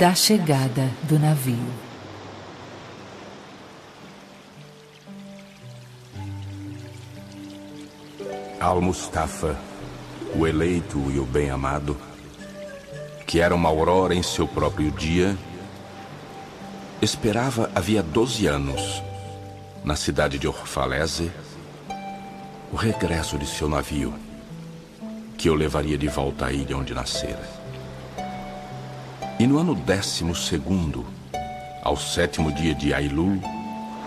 da chegada do navio. Al-Mustafa, o eleito e o bem-amado, que era uma aurora em seu próprio dia, esperava havia 12 anos, na cidade de Orfalese, o regresso de seu navio, que o levaria de volta à ilha onde nascera. E no ano décimo segundo, ao sétimo dia de Ailul,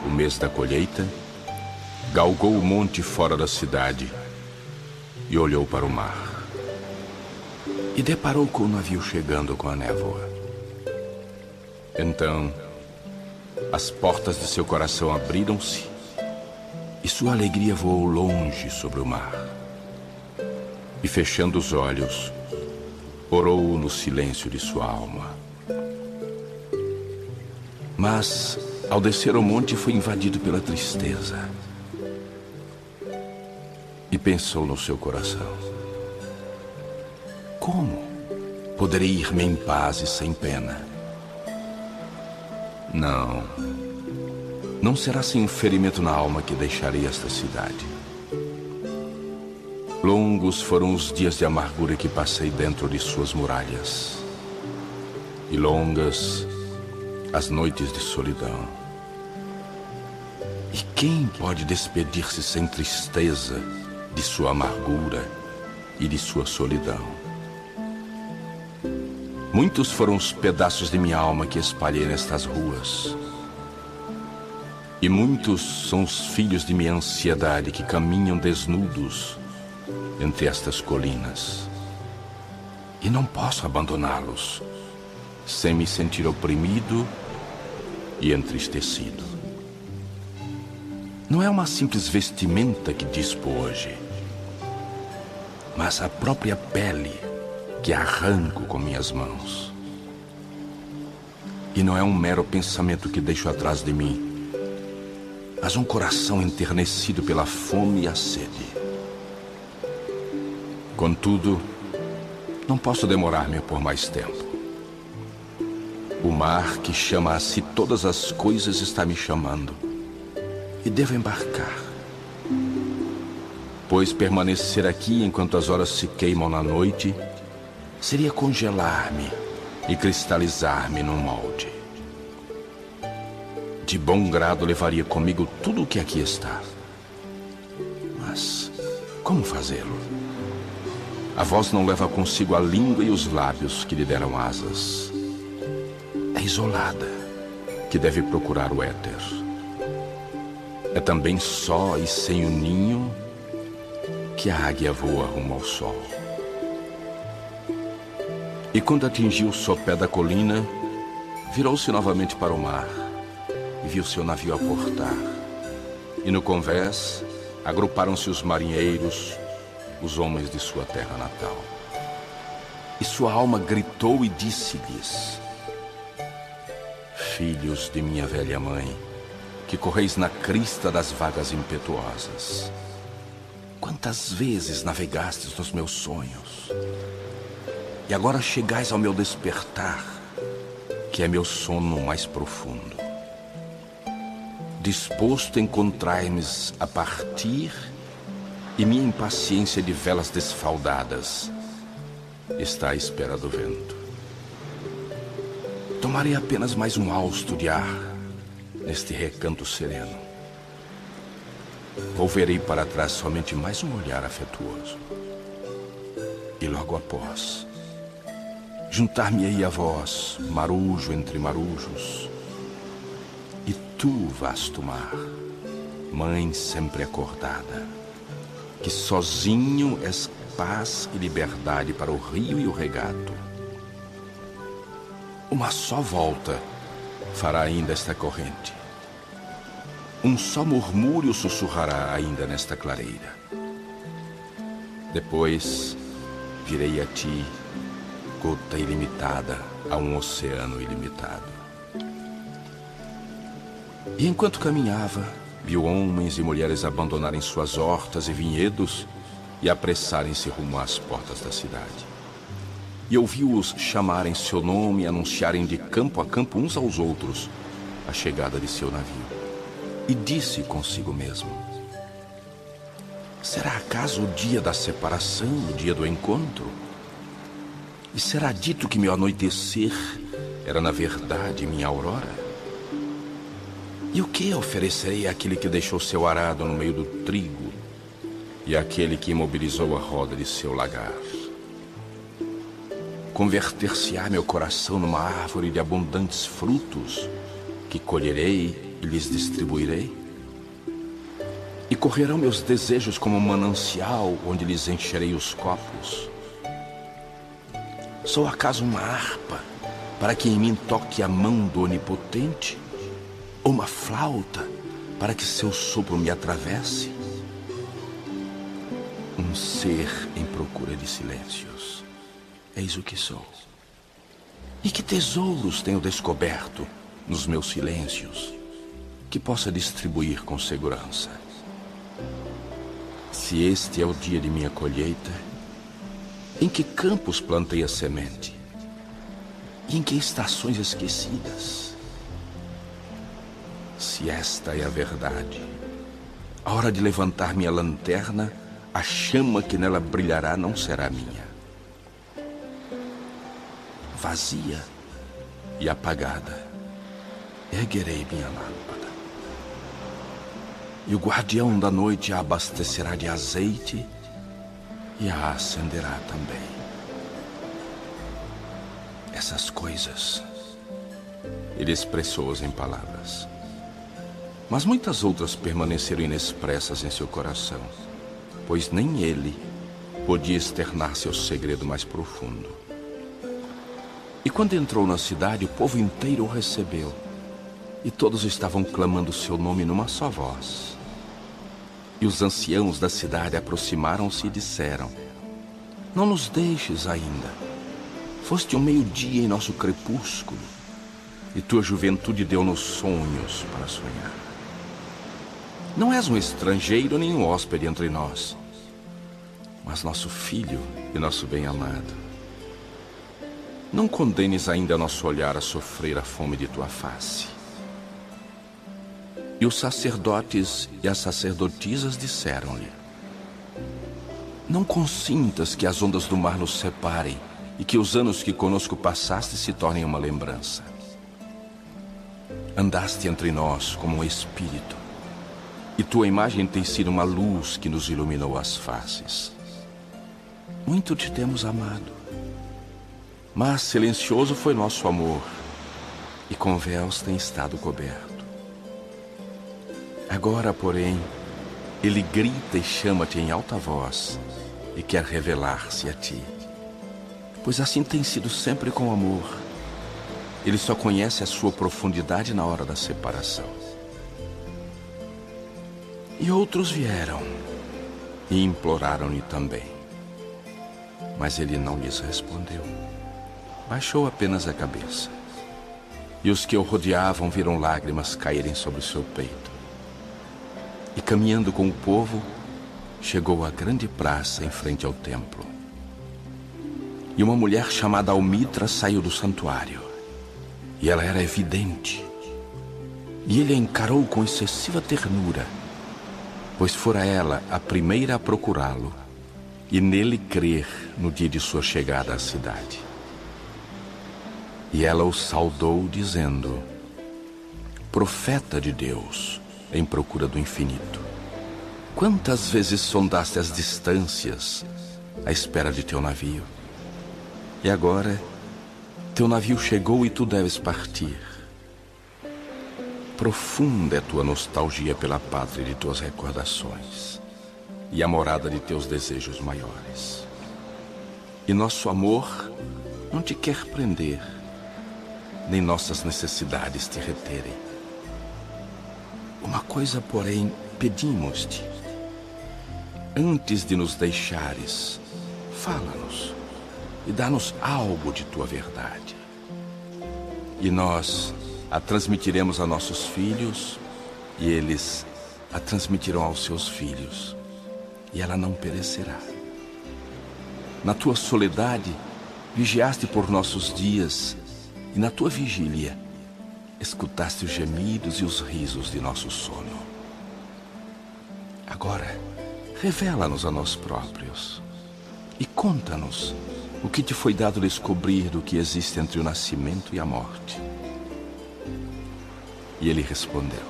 o mês da colheita, galgou o monte fora da cidade e olhou para o mar. E deparou com o navio chegando com a névoa. Então, as portas de seu coração abriram-se e sua alegria voou longe sobre o mar. E fechando os olhos, orou no silêncio de sua alma. Mas, ao descer o monte, foi invadido pela tristeza. E pensou no seu coração: Como poderei ir-me em paz e sem pena? Não. Não será sem um ferimento na alma que deixarei esta cidade. Longos foram os dias de amargura que passei dentro de suas muralhas. E longas as noites de solidão. E quem pode despedir-se sem tristeza de sua amargura e de sua solidão? Muitos foram os pedaços de minha alma que espalhei nestas ruas. E muitos são os filhos de minha ansiedade que caminham desnudos entre estas colinas. E não posso abandoná-los sem me sentir oprimido e entristecido. Não é uma simples vestimenta que dispo hoje, mas a própria pele que arranco com minhas mãos. E não é um mero pensamento que deixo atrás de mim, mas um coração enternecido pela fome e a sede. Contudo, não posso demorar-me por mais tempo. O mar que chama a si todas as coisas está me chamando e devo embarcar. Pois permanecer aqui enquanto as horas se queimam na noite seria congelar-me e cristalizar-me num molde. De bom grado levaria comigo tudo o que aqui está. Mas como fazê-lo? A voz não leva consigo a língua e os lábios que lhe deram asas. É isolada, que deve procurar o éter. É também só e sem o ninho que a águia voa rumo ao sol. E quando atingiu o sopé da colina, virou-se novamente para o mar e viu seu navio aportar. E no convés agruparam-se os marinheiros, os homens de sua terra natal. E sua alma gritou e disse-lhes: Filhos de minha velha mãe, que correis na crista das vagas impetuosas, quantas vezes navegastes nos meus sonhos? E agora chegais ao meu despertar, que é meu sono mais profundo. Disposto encontrai-me a partir, e minha impaciência de velas desfaldadas está à espera do vento. Tomarei apenas mais um hausto de ar neste recanto sereno. Volverei para trás somente mais um olhar afetuoso. E logo após, Juntar-me-ei a vós, marujo entre marujos. E tu, vasto mar, mãe sempre acordada, que sozinho és paz e liberdade para o rio e o regato. Uma só volta fará ainda esta corrente. Um só murmúrio sussurrará ainda nesta clareira. Depois virei a ti gota ilimitada a um oceano ilimitado. E enquanto caminhava, viu homens e mulheres abandonarem suas hortas e vinhedos e apressarem-se rumo às portas da cidade. e ouviu-os chamarem seu nome e anunciarem de campo a campo uns aos outros a chegada de seu navio. E disse consigo mesmo: Será acaso o dia da separação, o dia do encontro? E será dito que meu anoitecer era na verdade minha aurora? E o que oferecerei àquele que deixou seu arado no meio do trigo e àquele que imobilizou a roda de seu lagar? Converter-se-á meu coração numa árvore de abundantes frutos que colherei e lhes distribuirei? E correrão meus desejos como um manancial onde lhes encherei os copos? Sou acaso uma harpa para que em mim toque a mão do Onipotente? Uma flauta para que seu sopro me atravesse? Um ser em procura de silêncios. Eis o que sou. E que tesouros tenho descoberto nos meus silêncios que possa distribuir com segurança. Se este é o dia de minha colheita, em que campos plantei a semente? E em que estações esquecidas? Se esta é a verdade, a hora de levantar minha lanterna, a chama que nela brilhará não será minha. Vazia e apagada, erguerei minha lâmpada. E o guardião da noite a abastecerá de azeite e a acenderá também. Essas coisas ele expressou-as em palavras. Mas muitas outras permaneceram inexpressas em seu coração, pois nem ele podia externar seu segredo mais profundo. E quando entrou na cidade, o povo inteiro o recebeu, e todos estavam clamando seu nome numa só voz. E os anciãos da cidade aproximaram-se e disseram: Não nos deixes ainda. Foste um meio-dia em nosso crepúsculo, e tua juventude deu-nos sonhos para sonhar. Não és um estrangeiro nem um hóspede entre nós, mas nosso filho e nosso bem-amado. Não condenes ainda nosso olhar a sofrer a fome de tua face. E os sacerdotes e as sacerdotisas disseram-lhe: Não consintas que as ondas do mar nos separem e que os anos que conosco passaste se tornem uma lembrança. Andaste entre nós como um espírito e tua imagem tem sido uma luz que nos iluminou as faces. Muito te temos amado, mas silencioso foi nosso amor, e com véus tem estado coberto. Agora, porém, ele grita e chama-te em alta voz e quer revelar-se a ti. Pois assim tem sido sempre com amor. Ele só conhece a sua profundidade na hora da separação. E outros vieram e imploraram-lhe também. Mas ele não lhes respondeu. Baixou apenas a cabeça. E os que o rodeavam viram lágrimas caírem sobre o seu peito. E caminhando com o povo, chegou à grande praça em frente ao templo. E uma mulher chamada Almitra saiu do santuário. E ela era evidente. E ele a encarou com excessiva ternura pois fora ela a primeira a procurá-lo e nele crer no dia de sua chegada à cidade. E ela o saudou, dizendo: Profeta de Deus, em procura do infinito, quantas vezes sondaste as distâncias à espera de teu navio? E agora, teu navio chegou e tu deves partir. Profunda é tua nostalgia pela pátria de tuas recordações e a morada de teus desejos maiores. E nosso amor não te quer prender, nem nossas necessidades te reterem. Uma coisa, porém, pedimos-te. Antes de nos deixares, fala-nos e dá-nos algo de tua verdade. E nós a transmitiremos a nossos filhos e eles a transmitirão aos seus filhos, e ela não perecerá. Na tua soledade, Vigiaste por nossos dias e na tua vigília escutaste os gemidos e os risos de nosso sono. Agora, revela-nos a nós próprios e conta-nos o que te foi dado descobrir do que existe entre o nascimento e a morte. E ele respondeu: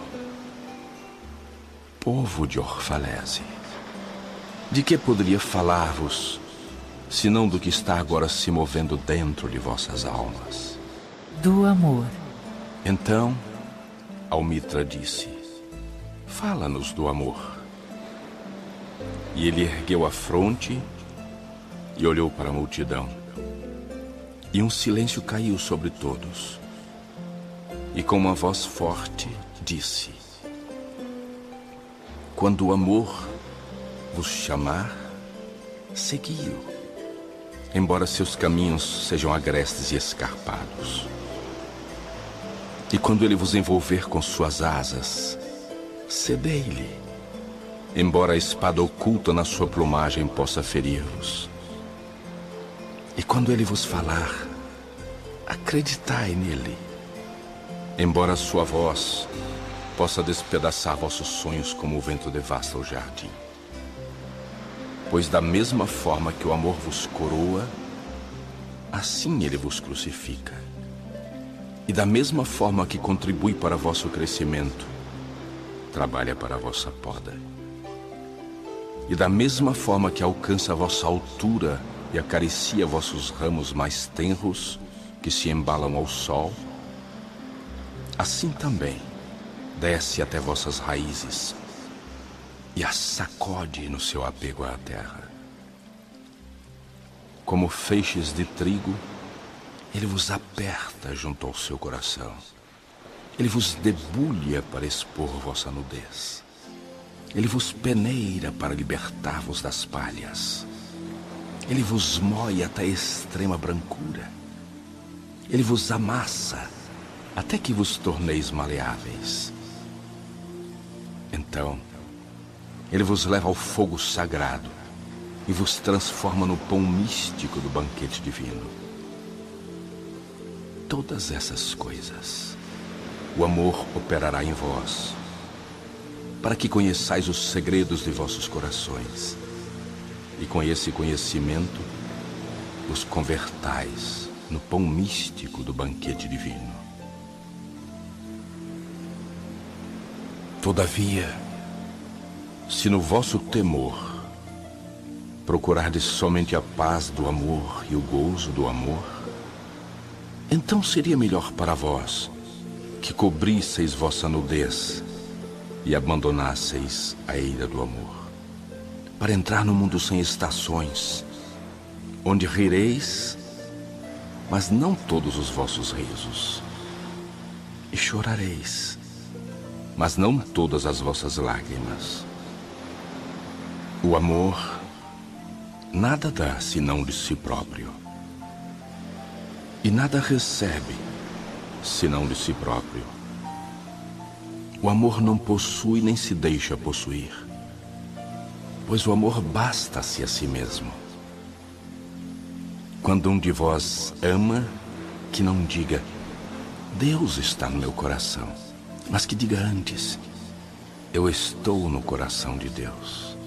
Povo de Orfalese, de que poderia falar-vos, senão do que está agora se movendo dentro de vossas almas? Do amor. Então, Almitra disse: Fala-nos do amor. E ele ergueu a fronte e olhou para a multidão. E um silêncio caiu sobre todos. E com uma voz forte disse: Quando o amor vos chamar, segui-o, embora seus caminhos sejam agrestes e escarpados. E quando ele vos envolver com suas asas, cedei-lhe, embora a espada oculta na sua plumagem possa ferir-vos. E quando ele vos falar, acreditai nele, embora sua voz possa despedaçar vossos sonhos como o vento devasta o jardim. Pois da mesma forma que o amor vos coroa, assim ele vos crucifica. E da mesma forma que contribui para vosso crescimento, trabalha para a vossa poda. E da mesma forma que alcança a vossa altura e acaricia vossos ramos mais tenros, que se embalam ao sol, assim também desce até vossas raízes e as sacode no seu apego à terra. Como feixes de trigo, ele vos aperta junto ao seu coração. Ele vos debulha para expor vossa nudez. Ele vos peneira para libertar-vos das palhas. Ele vos moe até a extrema brancura. Ele vos amassa até que vos torneis maleáveis. Então, ele vos leva ao fogo sagrado e vos transforma no pão místico do banquete divino todas essas coisas, o amor operará em vós, para que conheçais os segredos de vossos corações, e com esse conhecimento os convertais no pão místico do banquete divino. Todavia, se no vosso temor procurardes somente a paz do amor e o gozo do amor, então seria melhor para vós que cobrisseis vossa nudez e abandonasseis a ira do amor, para entrar no mundo sem estações, onde rireis, mas não todos os vossos risos, e chorareis, mas não todas as vossas lágrimas. O amor nada dá senão de si próprio e nada recebe senão de si próprio. O amor não possui nem se deixa possuir, pois o amor basta-se a si mesmo. Quando um de vós ama, que não diga, Deus está no meu coração, mas que diga antes, eu estou no coração de Deus.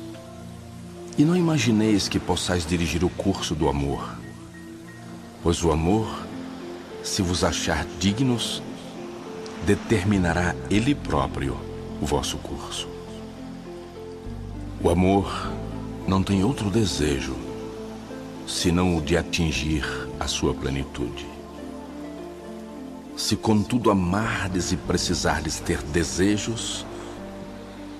E não imagineis que possais dirigir o curso do amor, pois o amor se vos achar dignos, determinará Ele próprio o vosso curso. O amor não tem outro desejo senão o de atingir a sua plenitude. Se contudo amardes e precisardes ter desejos,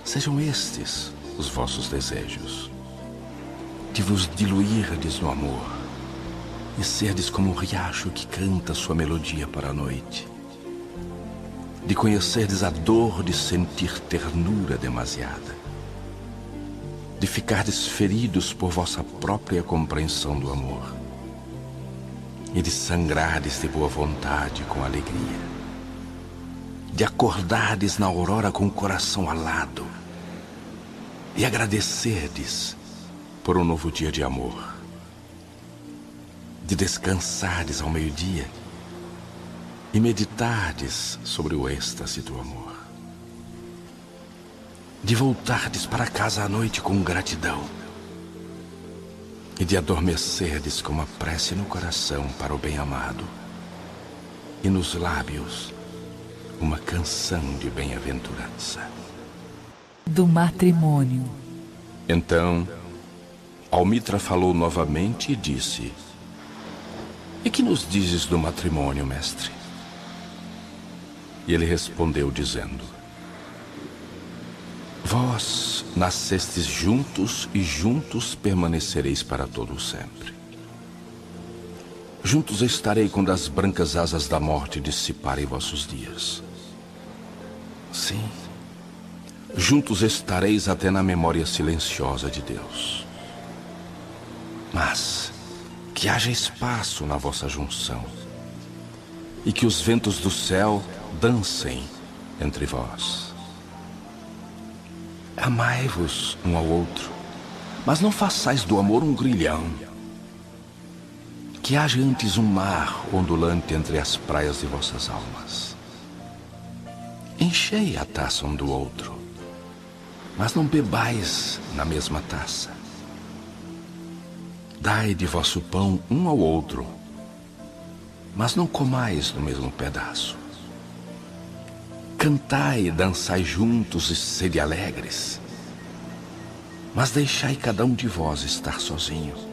sejam estes os vossos desejos, de vos diluirdes no amor e serdes como um riacho que canta sua melodia para a noite. De conhecerdes a dor de sentir ternura demasiada. De ficardes feridos por vossa própria compreensão do amor. E de sangrardes de boa vontade com alegria. De acordardes na aurora com o coração alado. E agradecerdes por um novo dia de amor de descansares ao meio-dia e meditardes sobre o êxtase do amor, de voltardes para casa à noite com gratidão e de adormecerdes com uma prece no coração para o bem-amado e nos lábios uma canção de bem-aventurança. Do matrimônio. Então, Almitra falou novamente e disse: E que nos dizes do matrimônio, mestre? E ele respondeu, dizendo: Vós nascestes juntos e juntos permanecereis para todo sempre. Juntos estarei quando as brancas asas da morte dissiparem vossos dias. Sim, juntos estareis até na memória silenciosa de Deus. Mas que haja espaço na vossa junção e que os ventos do céu dancem entre vós. Amai-vos um ao outro, mas não façais do amor um grilhão que haja antes um mar ondulante entre as praias de vossas almas. Enchei a taça um do outro, mas não bebais na mesma taça. Dai de vosso pão um ao outro, mas não comais no mesmo pedaço. Cantai e dançai juntos e sede alegres, mas deixai cada um de vós estar sozinho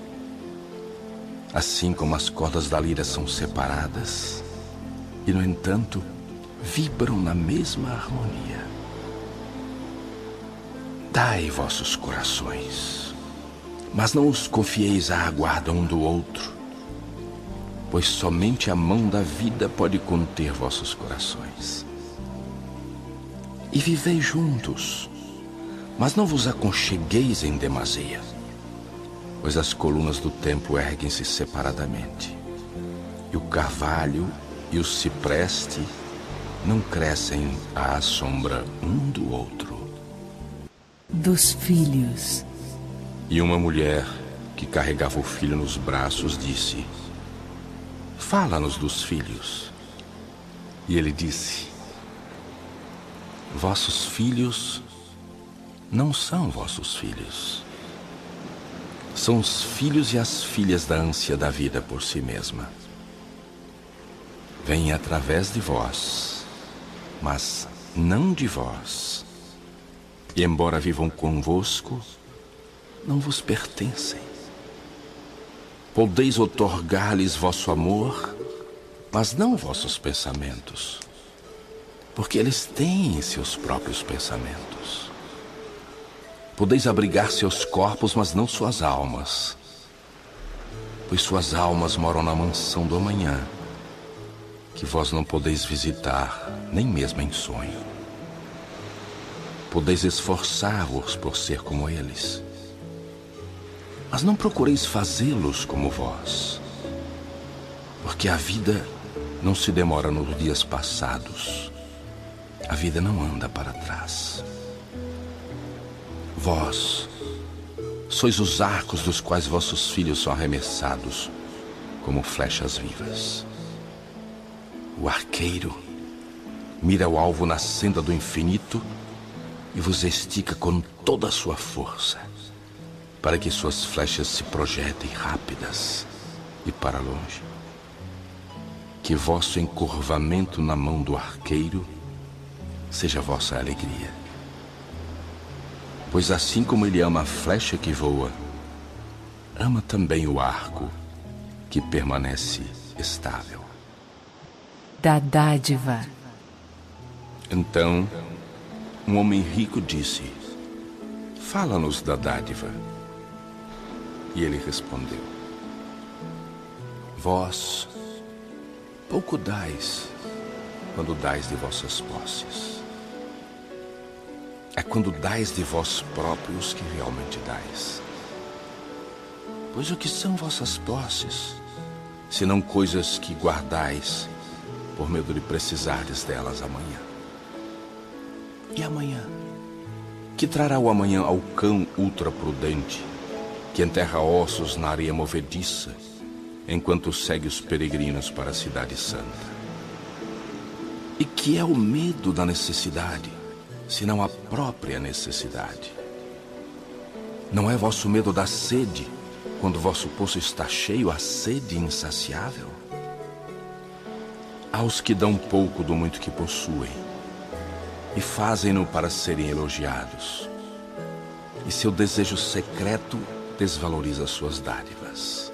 Assim como as cordas da lira são separadas e, no entanto, vibram na mesma harmonia. Dai vossos corações, mas não os confieis à guarda um do outro, pois somente a mão da vida pode conter vossos corações. E vivei juntos, mas não vos aconchegueis em demasia pois as colunas do templo erguem-se separadamente. E o carvalho e o cipreste não crescem à sombra um do outro. Dos filhos. E uma mulher que carregava o filho nos braços disse: Fala-nos dos filhos. E ele disse: Vossos filhos não são vossos filhos são os filhos e as filhas da ânsia da vida por si mesma. Vêm através de vós, mas não de vós. E embora vivam convosco, não vos pertencem. Podeis otorgar-lhes vosso amor, mas não vossos pensamentos, porque eles têm seus próprios pensamentos. Podeis abrigar seus corpos, mas não suas almas. Pois suas almas moram na mansão do amanhã, que vós não podeis visitar, nem mesmo em sonho. Podeis esforçar-vos por ser como eles, mas não procureis fazê-los como vós, porque a vida não se demora nos dias passados, a vida não anda para trás. Vós sois os arcos dos quais vossos filhos são arremessados como flechas vivas. O arqueiro mira o alvo na senda do infinito e vos estica com toda a sua força, para que suas flechas se projetem rápidas e para longe. Que vosso encurvamento na mão do arqueiro seja vossa alegria pois assim como ele ama a flecha que voa, ama também o arco que permanece estável. Da dádiva. Então, um homem rico disse: Fala-nos da dádiva. E ele respondeu: Vós pouco dais quando dais de vossas posses. É quando dais de vós próprios que realmente dais. Pois o que são vossas posses, senão coisas que guardais por medo de precisardes delas amanhã? E amanhã? Que trará o amanhã ao cão ultraprudente, que enterra ossos na areia movediça enquanto segue os peregrinos para a Cidade Santa. E que é o medo da necessidade, senão a própria necessidade? Não é vosso medo da sede, quando vosso poço está cheio, a sede insaciável? Aos que dão pouco do muito que possuem, e fazem-no para serem elogiados, e seu desejo secreto desvaloriza suas dádivas.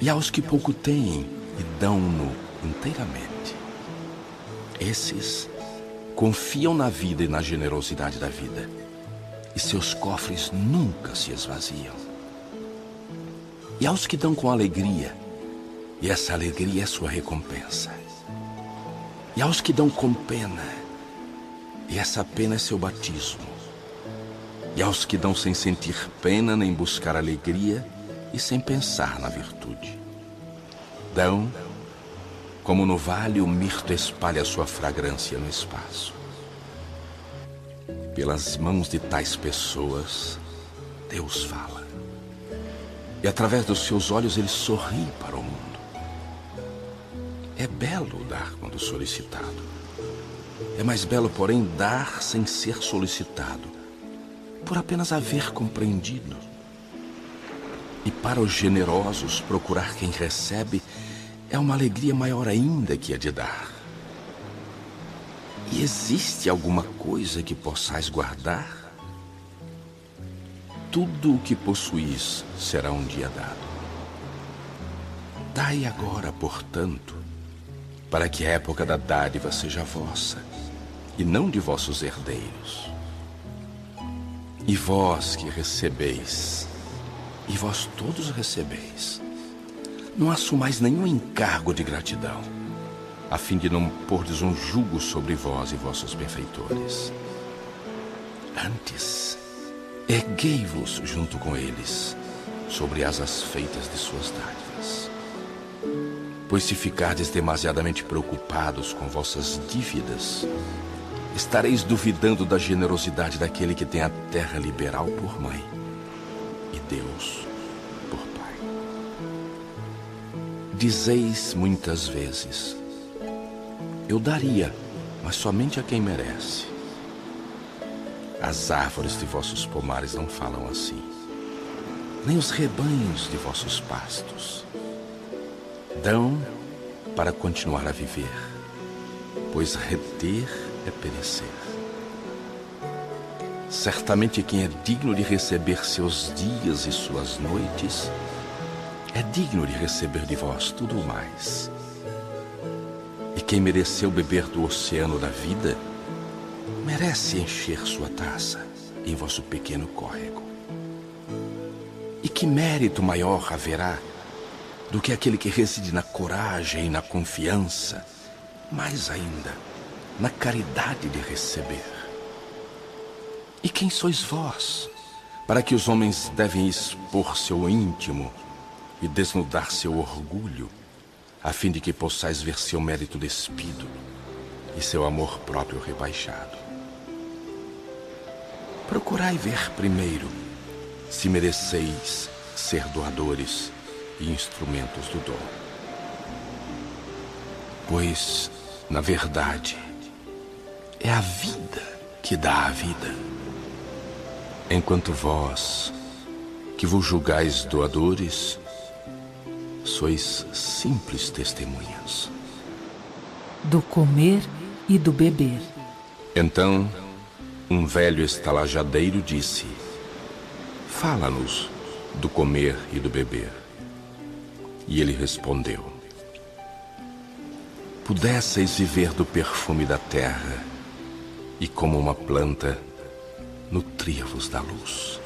E aos que pouco têm e dão-no inteiramente, esses confiam na vida e na generosidade da vida, e seus cofres nunca se esvaziam. E aos que dão com alegria, e essa alegria é sua recompensa. E aos que dão com pena, e essa pena é seu batismo. E aos que dão sem sentir pena nem buscar alegria e sem pensar na virtude. Dão, como no vale o mirto espalha sua fragrância no espaço. Pelas mãos de tais pessoas, Deus fala. E através dos seus olhos ele sorri para o mundo. É belo dar quando solicitado. É mais belo, porém, dar sem ser solicitado, por apenas haver compreendido. E para os generosos, procurar quem recebe é uma alegria maior ainda que a de dar. E existe alguma coisa que possais guardar? Tudo o que possuís será um dia dado. Dai agora, portanto, para que a época da dádiva seja vossa, e não de vossos herdeiros. E vós que recebeis, e vós todos recebeis, não assumais nenhum encargo de gratidão, a fim de não pordes um jugo sobre vós e vossos benfeitores. Antes, erguei-vos junto com eles, sobre asas feitas de suas dádivas. Pois se ficardes demasiadamente preocupados com vossas dívidas, estareis duvidando da generosidade daquele que tem a terra liberal por mãe e Deus Dizeis muitas vezes: Eu daria, mas somente a quem merece. As árvores de vossos pomares não falam assim, nem os rebanhos de vossos pastos dão para continuar a viver, pois reter é perecer. Certamente quem é digno de receber seus dias e suas noites, é digno de receber de vós tudo mais. E quem mereceu beber do oceano da vida, merece encher sua taça em vosso pequeno córrego. E que mérito maior haverá do que aquele que reside na coragem e na confiança, mais ainda, na caridade de receber. E quem sois vós, para que os homens devem expor seu íntimo e desnudar seu orgulho, a fim de que possais ver seu mérito despido e seu amor próprio rebaixado? Procurai ver primeiro se mereceis ser doadores e instrumentos do dom. Pois, na verdade, é a vida que dá a vida. Enquanto vós, que vos julgais doadores, sois simples testemunhas. Do comer e do beber. Então, um velho estalajadeiro disse: Fala-nos do comer e do beber. E ele respondeu: Pudesseis viver do perfume da terra, e como uma planta, nutria-vos da luz.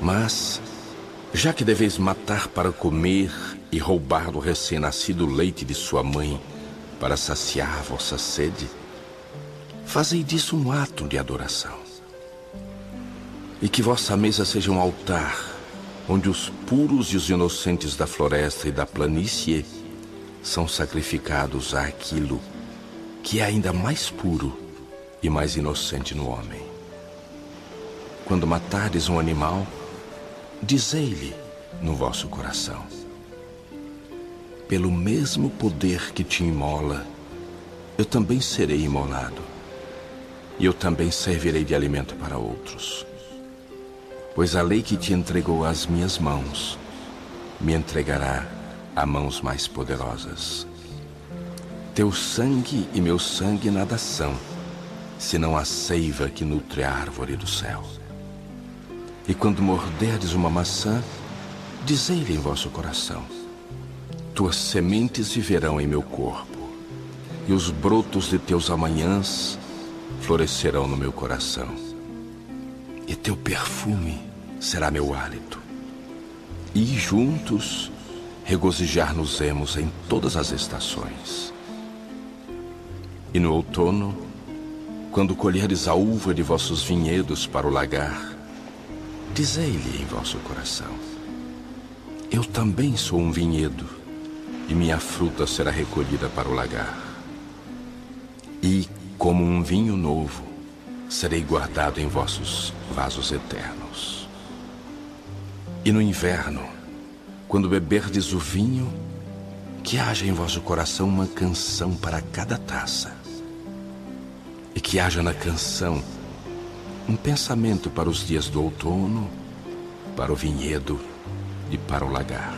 Mas, já que deveis matar para comer e roubar do recém-nascido leite de sua mãe para saciar vossa sede, fazei disso um ato de adoração. E que vossa mesa seja um altar onde os puros e os inocentes da floresta e da planície são sacrificados àquilo que é ainda mais puro e mais inocente no homem. Quando matardes um animal, dizei-lhe no vosso coração. Pelo mesmo poder que te imola, eu também serei imolado, e eu também servirei de alimento para outros. Pois a lei que te entregou às minhas mãos, me entregará a mãos mais poderosas. Teu sangue e meu sangue nada são, senão a seiva que nutre a árvore do céu. E quando morderdes uma maçã, dizei-lhe em vosso coração: Tuas sementes viverão em meu corpo, e os brotos de teus amanhãs florescerão no meu coração. E teu perfume será meu hálito. E juntos regozijar-nos-emos em todas as estações. E no outono, quando colherdes a uva de vossos vinhedos para o lagar, dizei-lhe em vosso coração: Eu também sou um vinhedo, e minha fruta será recolhida para o lagar. E, como um vinho novo, serei guardado em vossos vasos eternos. E no inverno, quando beberdes o vinho, que haja em vosso coração uma canção para cada taça e que haja na canção um pensamento para os dias do outono, para o vinhedo e para o lagar.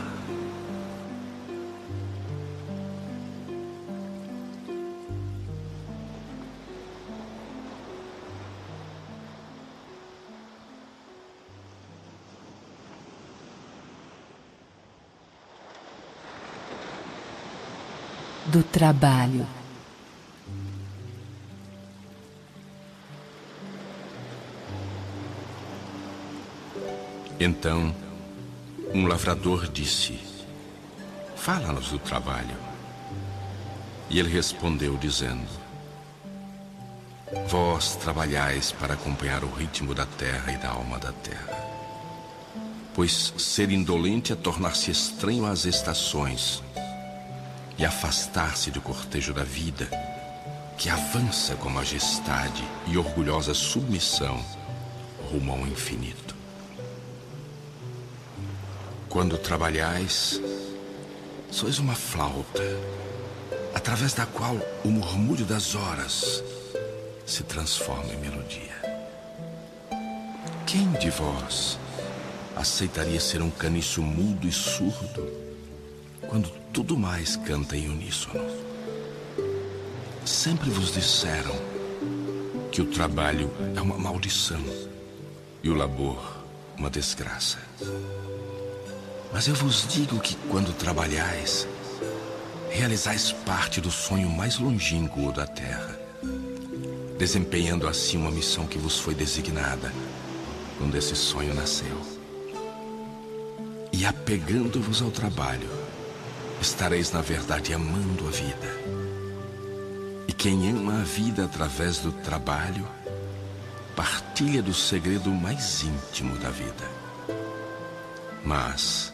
Do trabalho. Então, um lavrador disse: Fala-nos do trabalho. E ele respondeu, dizendo: Vós trabalhais para acompanhar o ritmo da terra e da alma da terra. Pois ser indolente é tornar-se estranho às estações e afastar-se do cortejo da vida, que avança com majestade e orgulhosa submissão rumo ao infinito. Quando trabalhais, sois uma flauta, através da qual o murmúrio das horas se transforma em melodia. Quem de vós aceitaria ser um caniço mudo e surdo quando tudo mais canta em uníssono? Sempre vos disseram que o trabalho é uma maldição e o labor uma desgraça. Mas eu vos digo que quando trabalhais, realizais parte do sonho mais longínquo da terra, desempenhando assim uma missão que vos foi designada quando esse sonho nasceu. E apegando-vos ao trabalho, estareis na verdade amando a vida. E quem ama a vida através do trabalho, partilha do segredo mais íntimo da vida. Mas,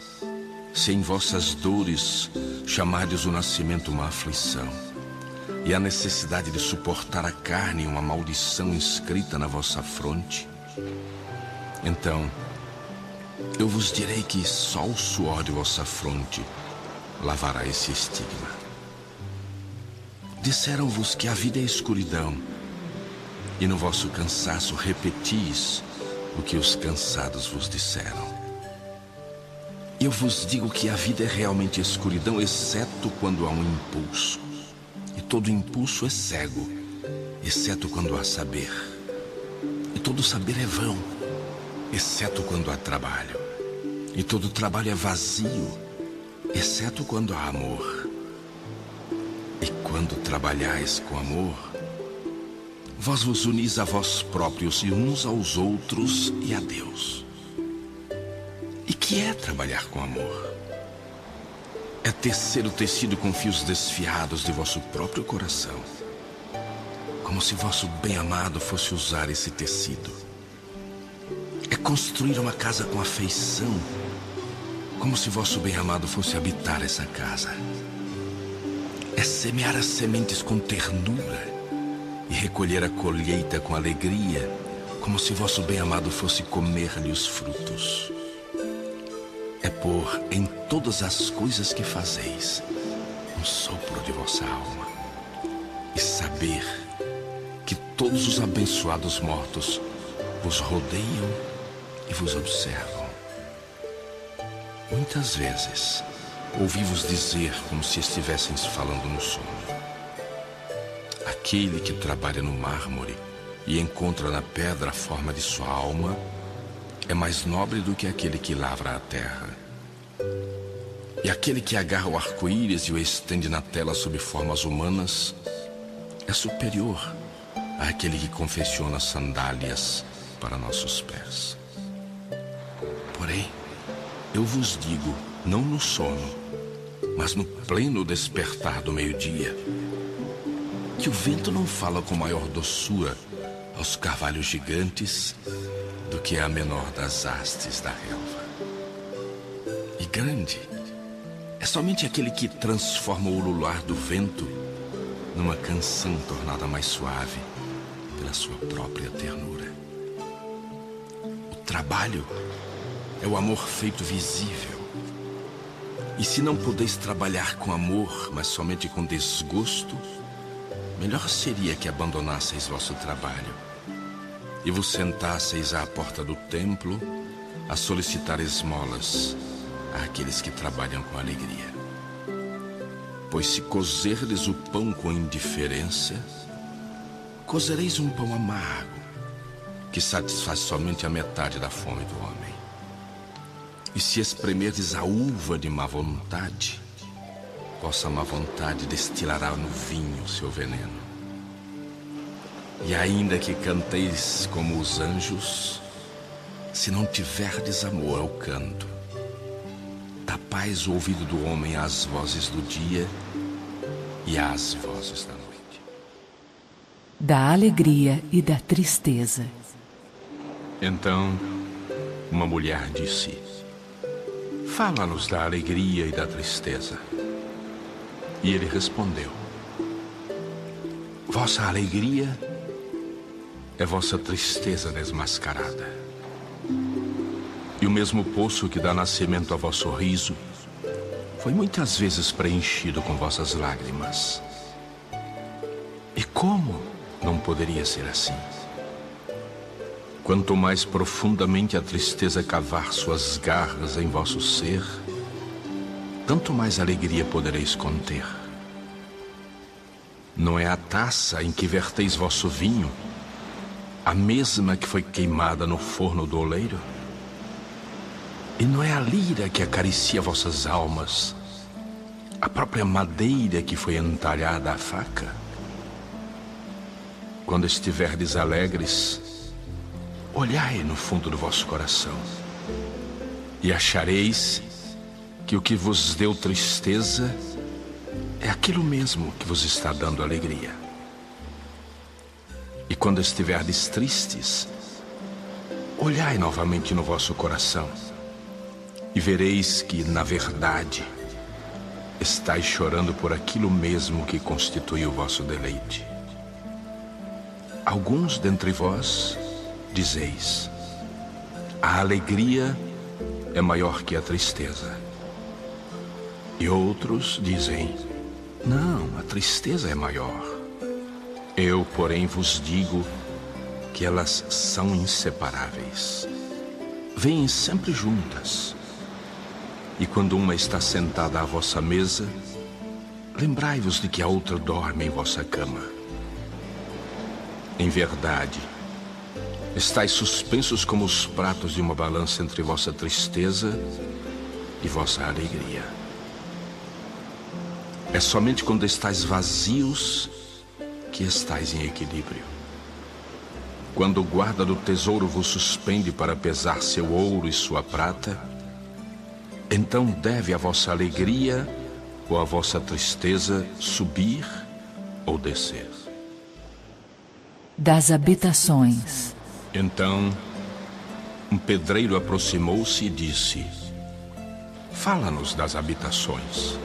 se em vossas dores chamardes o nascimento uma aflição, e a necessidade de suportar a carne uma maldição inscrita na vossa fronte, então eu vos direi que só o suor de vossa fronte lavará esse estigma. Disseram-vos que a vida é escuridão, e no vosso cansaço repetis o que os cansados vos disseram. Eu vos digo que a vida é realmente escuridão, exceto quando há um impulso. E todo impulso é cego, exceto quando há saber. E todo saber é vão, exceto quando há trabalho. E todo trabalho é vazio, exceto quando há amor. E quando trabalhais com amor, vós vos unis a vós próprios e uns aos outros e a Deus que é trabalhar com amor? É tecer o tecido com fios desfiados de vosso próprio coração. Como se vosso bem-amado fosse usar esse tecido. É construir uma casa com afeição. Como se vosso bem-amado fosse habitar essa casa. É semear as sementes com ternura e recolher a colheita com alegria, como se vosso bem-amado fosse comer-lhe os frutos é pôr em todas as coisas que fazeis um sopro de vossa alma e saber que todos os abençoados mortos vos rodeiam e vos observam. Muitas vezes ouvi-vos dizer como se estivessem falando no sono. Aquele que trabalha no mármore e encontra na pedra a forma de sua alma é mais nobre do que aquele que lavra a terra. E aquele que agarra o arco-íris e o estende na tela sob formas humanas é superior àquele que confecciona sandálias para nossos pés. Porém, eu vos digo, não no sono, mas no pleno despertar do meio-dia, que o vento não fala com maior doçura aos carvalhos gigantes do que a menor das hastes da relva. E grande é somente aquele que transforma o ulular do vento numa canção tornada mais suave pela sua própria ternura. O trabalho é o amor feito visível. E se não podeis trabalhar com amor, mas somente com desgosto, melhor seria que abandonasseis vosso trabalho e vos sentasseis à porta do templo a solicitar esmolas àqueles que trabalham com alegria. Pois se cozerdes o pão com indiferença, cozereis um pão amargo, que satisfaz somente a metade da fome do homem. E se espremerdes a uva de má vontade, vossa má vontade destilará no vinho seu veneno. E ainda que canteis como os anjos, se não tiverdes amor ao canto, tapais o ouvido do homem às vozes do dia e às vozes da noite. Da alegria e da tristeza. Então, uma mulher disse: Fala-nos da alegria e da tristeza. E ele respondeu: Vossa alegria é vossa tristeza desmascarada. E o mesmo poço que dá nascimento a vosso riso foi muitas vezes preenchido com vossas lágrimas. E como não poderia ser assim? Quanto mais profundamente a tristeza cavar suas garras em vosso ser, tanto mais alegria podereis conter. Não é a taça em que verteis vosso vinho a mesma que foi queimada no forno do oleiro? E não é a lira que acaricia vossas almas, a própria madeira que foi entalhada à faca? Quando estiverdes alegres, olhai no fundo do vosso coração e achareis que o que vos deu tristeza é aquilo mesmo que vos está dando alegria. E quando estiverdes tristes, olhai novamente no vosso coração e vereis que, na verdade, estáis chorando por aquilo mesmo que constitui o vosso deleite. Alguns dentre vós dizeis: a alegria é maior que a tristeza. E outros dizem: não, a tristeza é maior. Eu, porém, vos digo que elas são inseparáveis. Vêm sempre juntas. E quando uma está sentada à vossa mesa, lembrai-vos de que a outra dorme em vossa cama. Em verdade, estáis suspensos como os pratos de uma balança entre vossa tristeza e vossa alegria. É somente quando estáis vazios que estais em equilíbrio. Quando o guarda do tesouro vos suspende para pesar seu ouro e sua prata, então deve a vossa alegria ou a vossa tristeza subir ou descer. Das habitações. Então, um pedreiro aproximou-se e disse: Fala-nos das habitações.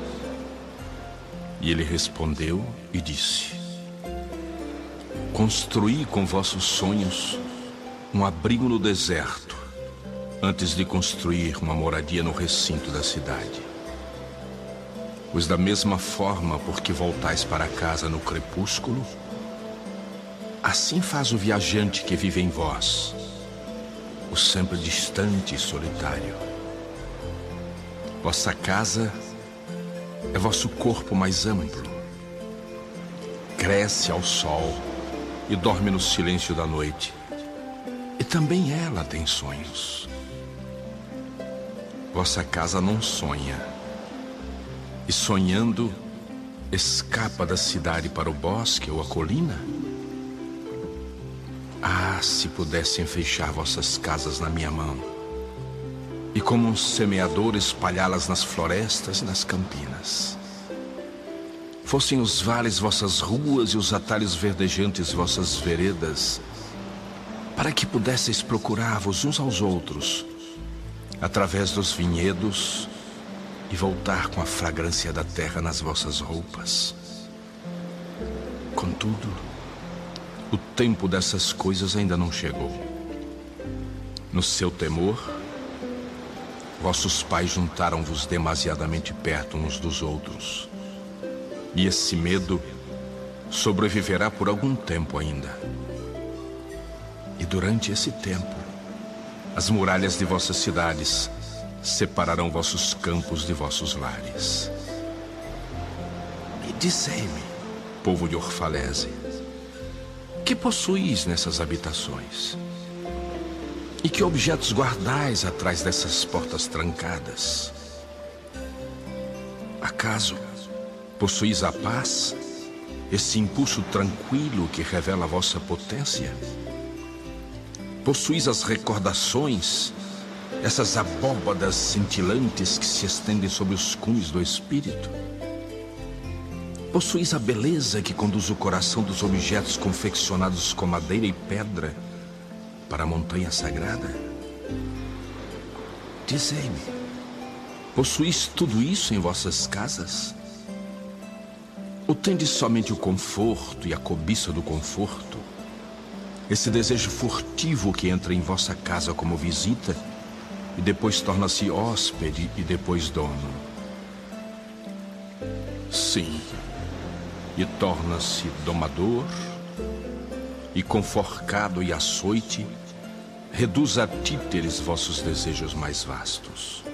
E ele respondeu e disse: Construí com vossos sonhos um abrigo no deserto, antes de construir uma moradia no recinto da cidade. Pois, da mesma forma por que voltais para casa no crepúsculo, assim faz o viajante que vive em vós, o sempre distante e solitário. Vossa casa é vosso corpo mais amplo. Cresce ao sol e dorme no silêncio da noite. E também ela tem sonhos. Vossa casa não sonha. E sonhando, escapa da cidade para o bosque ou a colina? Ah, se pudessem fechar vossas casas na minha mão, e como um semeador espalhá-las nas florestas e nas campinas. Fossem os vales vossas ruas e os atalhos verdejantes vossas veredas, para que pudesseis procurar-vos uns aos outros através dos vinhedos e voltar com a fragrância da terra nas vossas roupas. Contudo, o tempo dessas coisas ainda não chegou. No seu temor, vossos pais juntaram-vos demasiadamente perto uns dos outros. E esse medo sobreviverá por algum tempo ainda. E durante esse tempo, as muralhas de vossas cidades separarão vossos campos de vossos lares. E dizei-me, povo de Orfalese, que possuís nessas habitações? E que objetos guardais atrás dessas portas trancadas? Acaso possuís a paz, esse impulso tranquilo que revela a vossa potência? Possuís as recordações, essas abóbadas cintilantes que se estendem sobre os cumes do espírito? Possuís a beleza que conduz o coração dos objetos confeccionados com madeira e pedra para a montanha sagrada? Dizei-me, possuís tudo isso em vossas casas? Ou tendes somente o conforto e a cobiça do conforto? Esse desejo furtivo que entra em vossa casa como visita e depois torna-se hóspede e depois dono. Sim, e torna-se domador e conforcado e açoite, reduz a títeres vossos desejos mais vastos.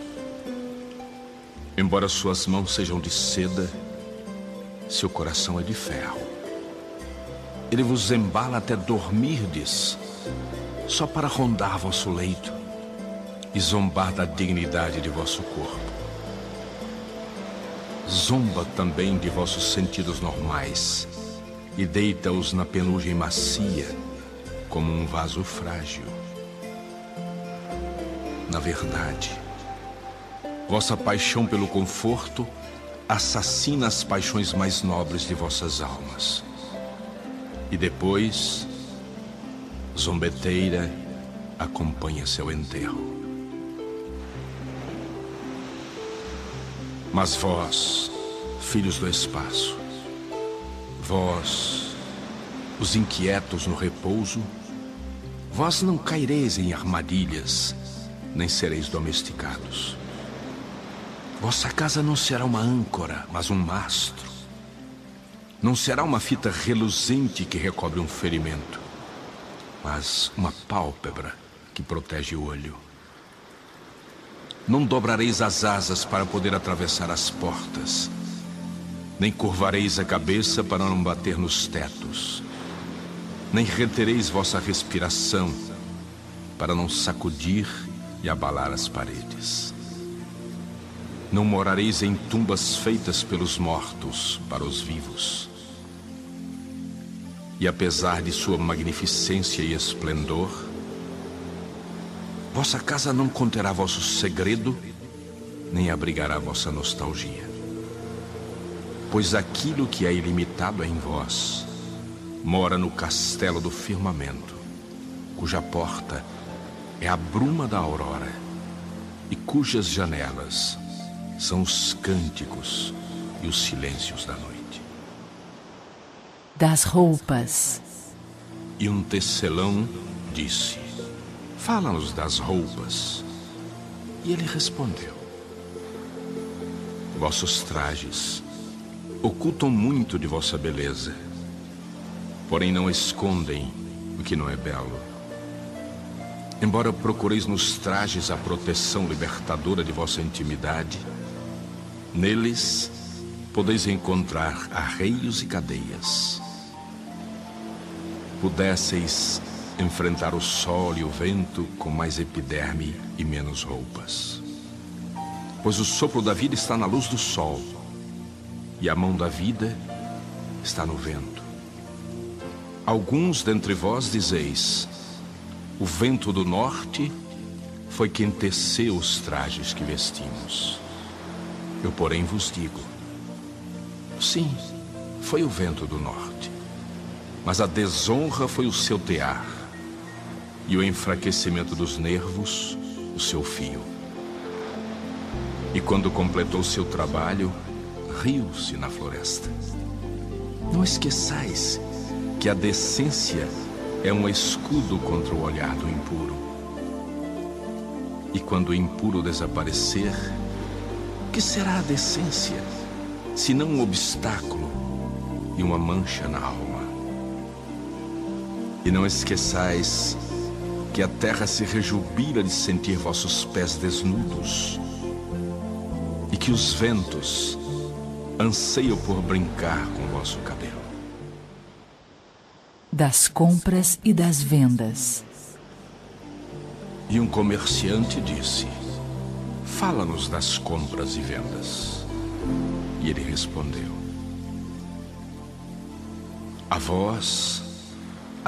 Embora suas mãos sejam de seda, seu coração é de ferro. Ele vos embala até dormirdes, só para rondar vosso leito e zombar da dignidade de vosso corpo. Zomba também de vossos sentidos normais e deita-os na penugem macia, como um vaso frágil. Na verdade, vossa paixão pelo conforto assassina as paixões mais nobres de vossas almas. E depois, zombeteira acompanha seu enterro. Mas vós, filhos do espaço, vós, os inquietos no repouso, vós não caireis em armadilhas, nem sereis domesticados. Vossa casa não será uma âncora, mas um mastro não será uma fita reluzente que recobre um ferimento, mas uma pálpebra que protege o olho. Não dobrareis as asas para poder atravessar as portas, nem curvareis a cabeça para não bater nos tetos, nem retereis vossa respiração para não sacudir e abalar as paredes. Não morareis em tumbas feitas pelos mortos para os vivos e apesar de sua magnificência e esplendor, vossa casa não conterá vosso segredo, nem abrigará vossa nostalgia. Pois aquilo que é ilimitado em vós mora no castelo do firmamento, cuja porta é a bruma da aurora e cujas janelas são os cânticos e os silêncios da noite das roupas. E um tecelão disse: Fala-nos das roupas. E ele respondeu: Vossos trajes ocultam muito de vossa beleza, porém não escondem o que não é belo. Embora procureis nos trajes a proteção libertadora de vossa intimidade, neles podeis encontrar arreios e cadeias. Pudesseis enfrentar o sol e o vento com mais epiderme e menos roupas. Pois o sopro da vida está na luz do sol, e a mão da vida está no vento. Alguns dentre vós dizeis: o vento do norte foi quem teceu os trajes que vestimos. Eu, porém, vos digo: sim, foi o vento do norte, mas a desonra foi o seu tear, e o enfraquecimento dos nervos, o seu fio. E quando completou seu trabalho, riu-se na floresta. Não esqueçais que a decência é um escudo contra o olhar do impuro. E quando o impuro desaparecer, que será a decência, se não um obstáculo e uma mancha na alma? E não esqueçais que a terra se rejubila de sentir vossos pés desnudos, e que os ventos anseiam por brincar com vosso cabelo das compras e das vendas. E um comerciante disse: Fala-nos das compras e vendas. E ele respondeu: A vós,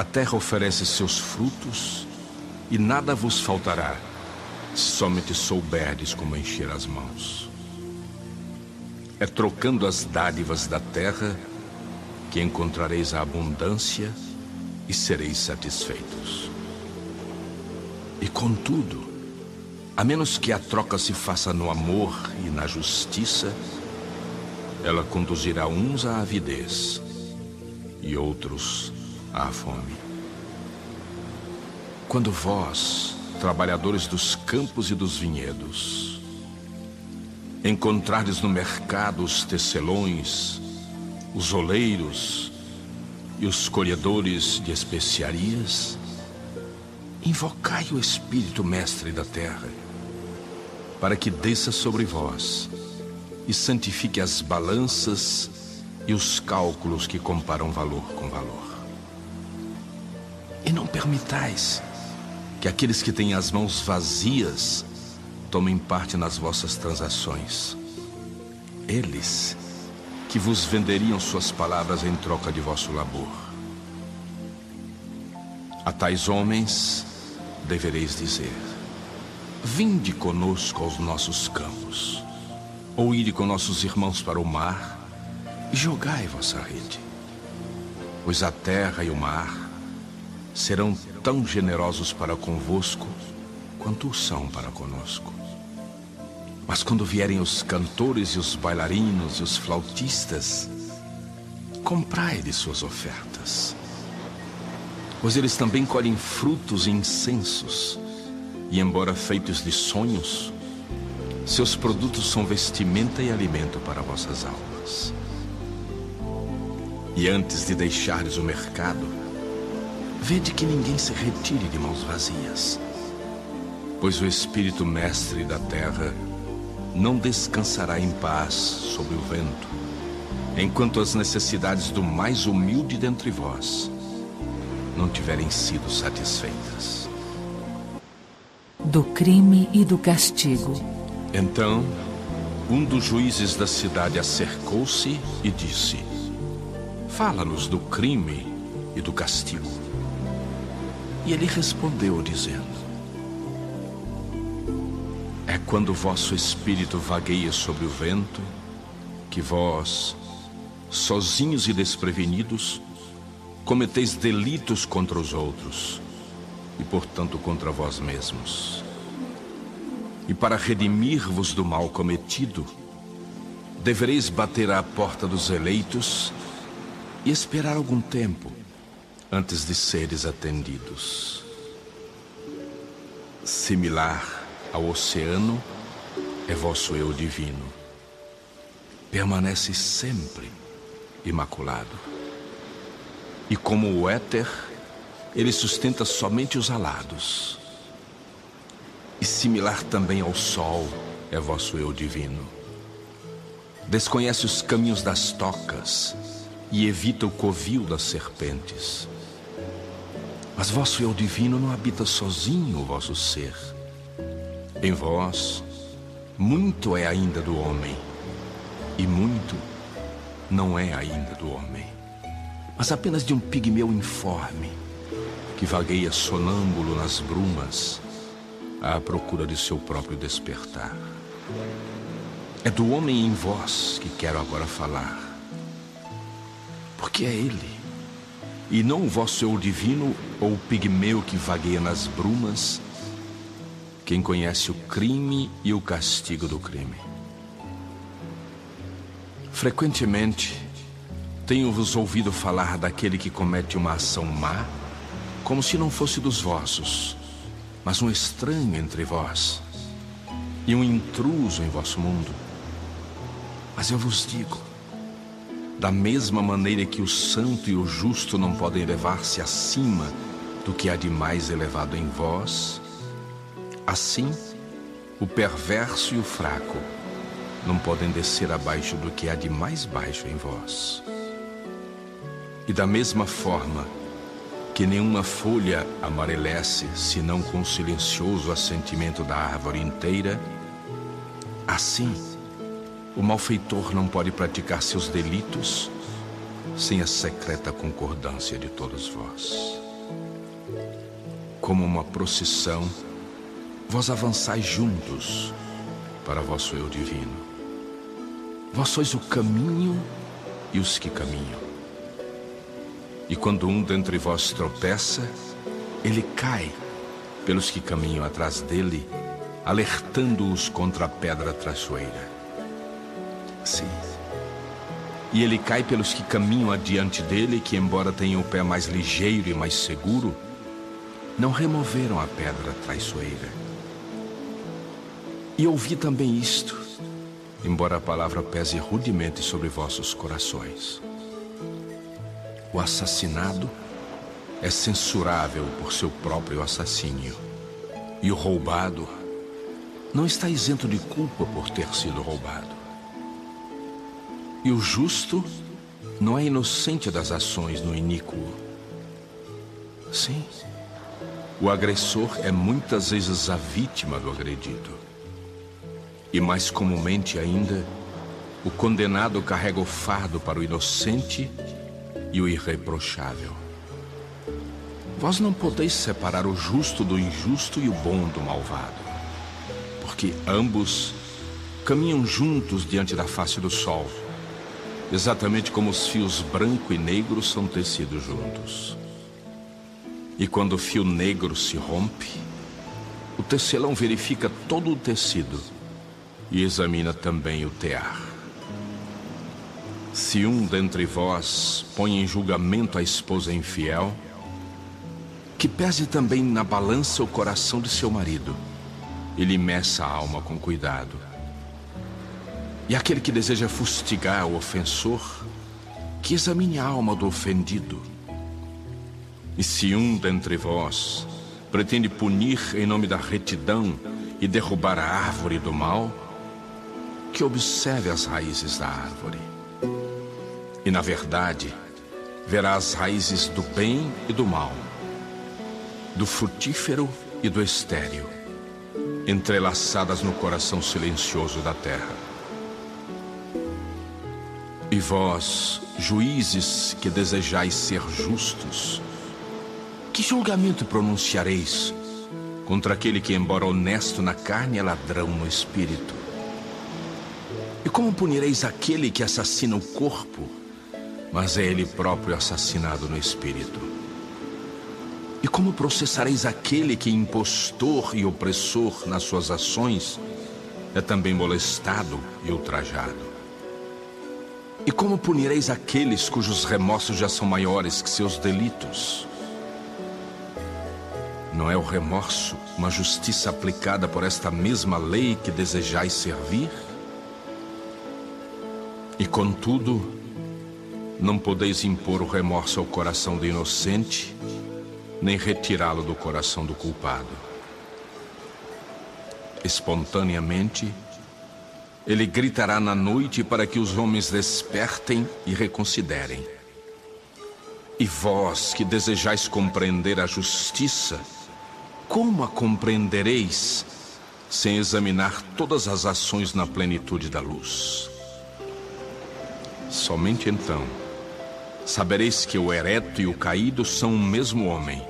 a terra oferece seus frutos, e nada vos faltará, se somente souberdes como encher as mãos. É trocando as dádivas da terra que encontrareis a abundância e sereis satisfeitos. E contudo, a menos que a troca se faça no amor e na justiça, ela conduzirá uns à avidez e outros à fome. Quando vós, trabalhadores dos campos e dos vinhedos, encontrardes no mercado os tecelões, os oleiros e os colhedores de especiarias, invocai o Espírito Mestre da terra, para que desça sobre vós e santifique as balanças e os cálculos que comparam valor com valor. E não permitais que aqueles que têm as mãos vazias tomem parte nas vossas transações. Eles que vos venderiam suas palavras em troca de vosso labor. A tais homens devereis dizer: Vinde conosco aos nossos campos, ou ide com nossos irmãos para o mar e jogai vossa rede, pois a terra e o mar serão tão generosos para convosco quanto o são para conosco. Mas quando vierem os cantores e os bailarinos e os flautistas, comprai de suas ofertas. Pois eles também colhem frutos e incensos, e embora feitos de sonhos, seus produtos são vestimenta e alimento para vossas almas. E antes de deixardes o mercado, vede que ninguém se retire de mãos vazias, pois o Espírito Mestre da terra não descansará em paz sobre o vento, enquanto as necessidades do mais humilde dentre vós não tiverem sido satisfeitas. Do crime e do castigo. Então, um dos juízes da cidade acercou-se e disse: Fala-nos do crime e do castigo. E ele respondeu, dizendo: é quando vosso espírito vagueia sobre o vento que vós, sozinhos e desprevenidos, cometeis delitos contra os outros e, portanto, contra vós mesmos. E para redimir-vos do mal cometido, devereis bater à porta dos eleitos e esperar algum tempo antes de seres atendidos. Similar ao oceano é vosso eu divino. Permanece sempre imaculado. E como o éter, ele sustenta somente os alados. E similar também ao sol é vosso eu divino. Desconhece os caminhos das tocas e evita o covil das serpentes. Mas vosso eu divino não habita sozinho o vosso ser. Em vós, muito é ainda do homem, e muito não é ainda do homem, mas apenas de um pigmeu informe que vagueia sonâmbulo nas brumas à procura de seu próprio despertar. É do homem em vós que quero agora falar, porque é ele, e não o vosso eu divino ou o pigmeu que vagueia nas brumas, quem conhece o crime e o castigo do crime. Frequentemente, tenho-vos ouvido falar daquele que comete uma ação má como se não fosse dos vossos, mas um estranho entre vós e um intruso em vosso mundo. Mas eu vos digo, da mesma maneira que o santo e o justo não podem elevar-se acima do que há de mais elevado em vós, assim o perverso e o fraco não podem descer abaixo do que há de mais baixo em vós. E da mesma forma, que nenhuma folha amarelece senão com o silencioso assentimento da árvore inteira, assim, o malfeitor não pode praticar seus delitos sem a secreta concordância de todos vós. Como uma procissão, vós avançais juntos para vosso eu divino. Vós sois o caminho e os que caminham. E quando um dentre vós tropeça, ele cai pelos que caminham atrás dele, alertando-os contra a pedra traiçoeira. Sim. E ele cai pelos que caminham adiante dele, que, embora tenham o pé mais ligeiro e mais seguro, não removeram a pedra traiçoeira. E ouvi também isto, embora a palavra pese rudemente sobre vossos corações. O assassinado é censurável por seu próprio assassínio. E o roubado não está isento de culpa por ter sido roubado. E o justo não é inocente das ações no iníquo. Sim, o agressor é muitas vezes a vítima do agredido. E mais comumente ainda, o condenado carrega o fardo para o inocente e o irreprochável. Vós não podeis separar o justo do injusto e o bom do malvado, porque ambos caminham juntos diante da face do sol, exatamente como os fios branco e negro são tecidos juntos. E quando o fio negro se rompe, o tecelão verifica todo o tecido e examina também o tear. Se um dentre vós põe em julgamento a esposa infiel, que pese também na balança o coração de seu marido e lhe meça a alma com cuidado. E aquele que deseja fustigar o ofensor, que examine a alma do ofendido. E se um dentre vós pretende punir em nome da retidão e derrubar a árvore do mal, que observe as raízes da árvore e na verdade, verá as raízes do bem e do mal, do frutífero e do estéril, entrelaçadas no coração silencioso da terra. E vós, juízes que desejais ser justos, que julgamento pronunciareis contra aquele que, embora honesto na carne, é ladrão no espírito? E como punireis aquele que assassina o corpo? mas é ele próprio assassinado no espírito. E como processareis aquele que, impostor e opressor nas suas ações, é também molestado e ultrajado? E como punireis aqueles cujos remorsos já são maiores que seus delitos? Não é o remorso uma justiça aplicada por esta mesma lei que desejais servir? E contudo, não podeis impor o remorso ao coração do inocente, nem retirá-lo do coração do culpado. Espontaneamente, ele gritará na noite para que os homens despertem e reconsiderem. E vós que desejais compreender a justiça, como a compreendereis sem examinar todas as ações na plenitude da luz? Somente então sabereis que o ereto e o caído são o mesmo homem,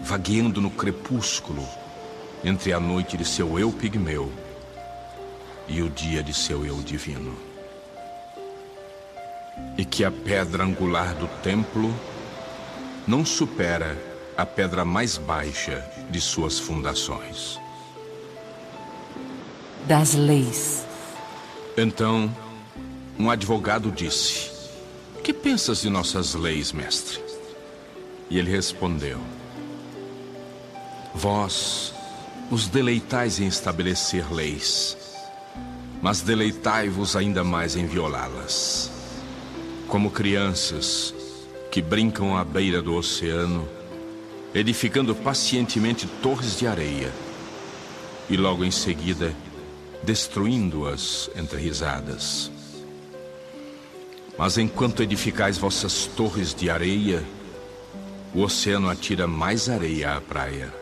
vagueando no crepúsculo entre a noite de seu eu pigmeu e o dia de seu eu divino. E que a pedra angular do templo não supera a pedra mais baixa de suas fundações. Das leis. Então, um advogado disse: Que pensas de nossas leis, mestre? E ele respondeu: Vós os deleitais em estabelecer leis mas deleitai-vos ainda mais em violá-las. Como crianças que brincam à beira do oceano, edificando pacientemente torres de areia, e logo em seguida destruindo-as entre risadas. Mas enquanto edificais vossas torres de areia, o oceano atira mais areia à praia.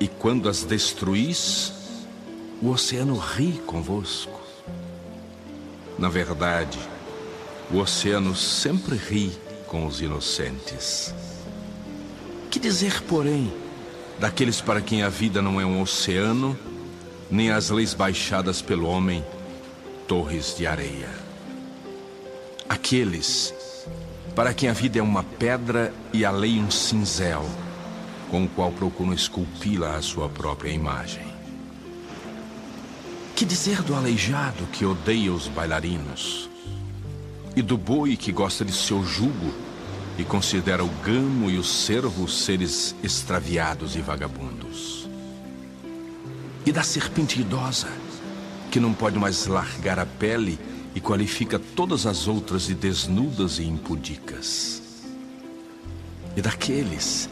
E quando as destruís, o oceano ri convosco. Na verdade, o oceano sempre ri com os inocentes. Que dizer, porém, daqueles para quem a vida não é um oceano, nem as leis baixadas pelo homem, torres de areia? Aqueles para quem a vida é uma pedra e a lei um cinzel, com o qual procuram esculpi-la à sua própria imagem. Que dizer do aleijado que odeia os bailarinos? E do boi que gosta de seu jugo e considera o gamo e o cervo seres extraviados e vagabundos? E da serpente idosa, que não pode mais largar a pele e qualifica todas as outras de desnudas e impudicas? E daqueles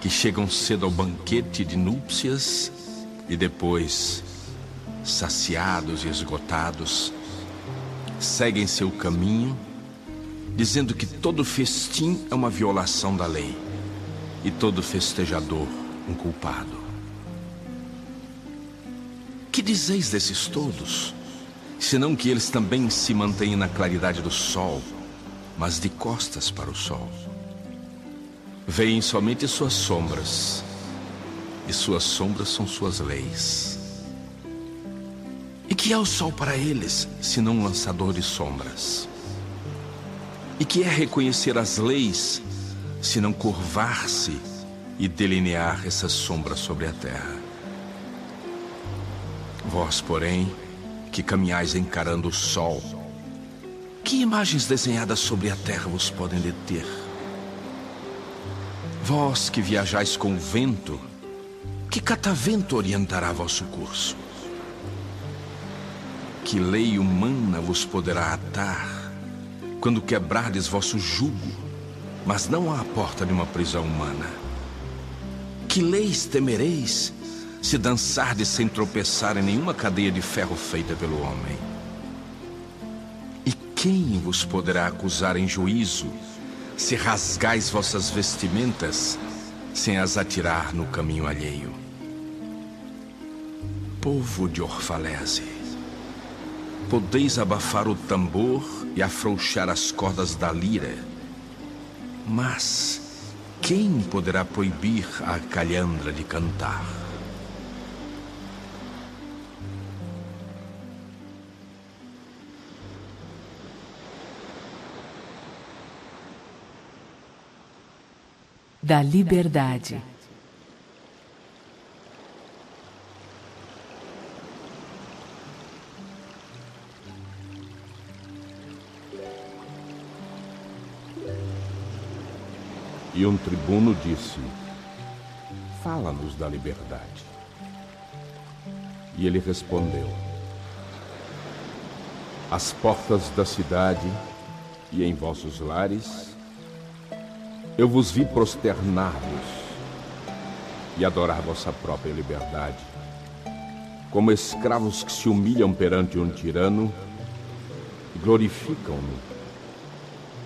que chegam cedo ao banquete de núpcias e depois saciados e esgotados, seguem seu caminho, dizendo que todo festim é uma violação da lei e todo festejador um culpado. Que dizeis desses todos, senão que eles também se mantêm na claridade do sol, mas de costas para o sol? Veem somente suas sombras, e suas sombras são suas leis. Que é o sol para eles, senão um lançador de sombras? E que é reconhecer as leis, senão curvar-se e delinear essas sombras sobre a terra? Vós, porém, que caminhais encarando o sol, que imagens desenhadas sobre a terra vos podem deter? Vós que viajais com o vento, que catavento orientará vosso curso? Que lei humana vos poderá atar quando quebrardes vosso jugo, mas não à porta de uma prisão humana? Que leis temereis se dançardes sem tropeçar em nenhuma cadeia de ferro feita pelo homem? E quem vos poderá acusar em juízo se rasgais vossas vestimentas sem as atirar no caminho alheio? Povo de Orfalese Podeis abafar o tambor e afrouxar as cordas da lira, mas quem poderá proibir a calhandra de cantar? Da liberdade. E um tribuno disse: Fala-nos da liberdade. E ele respondeu: As portas da cidade e em vossos lares, eu vos vi prosternar-vos e adorar vossa própria liberdade, como escravos que se humilham perante um tirano e glorificam-no,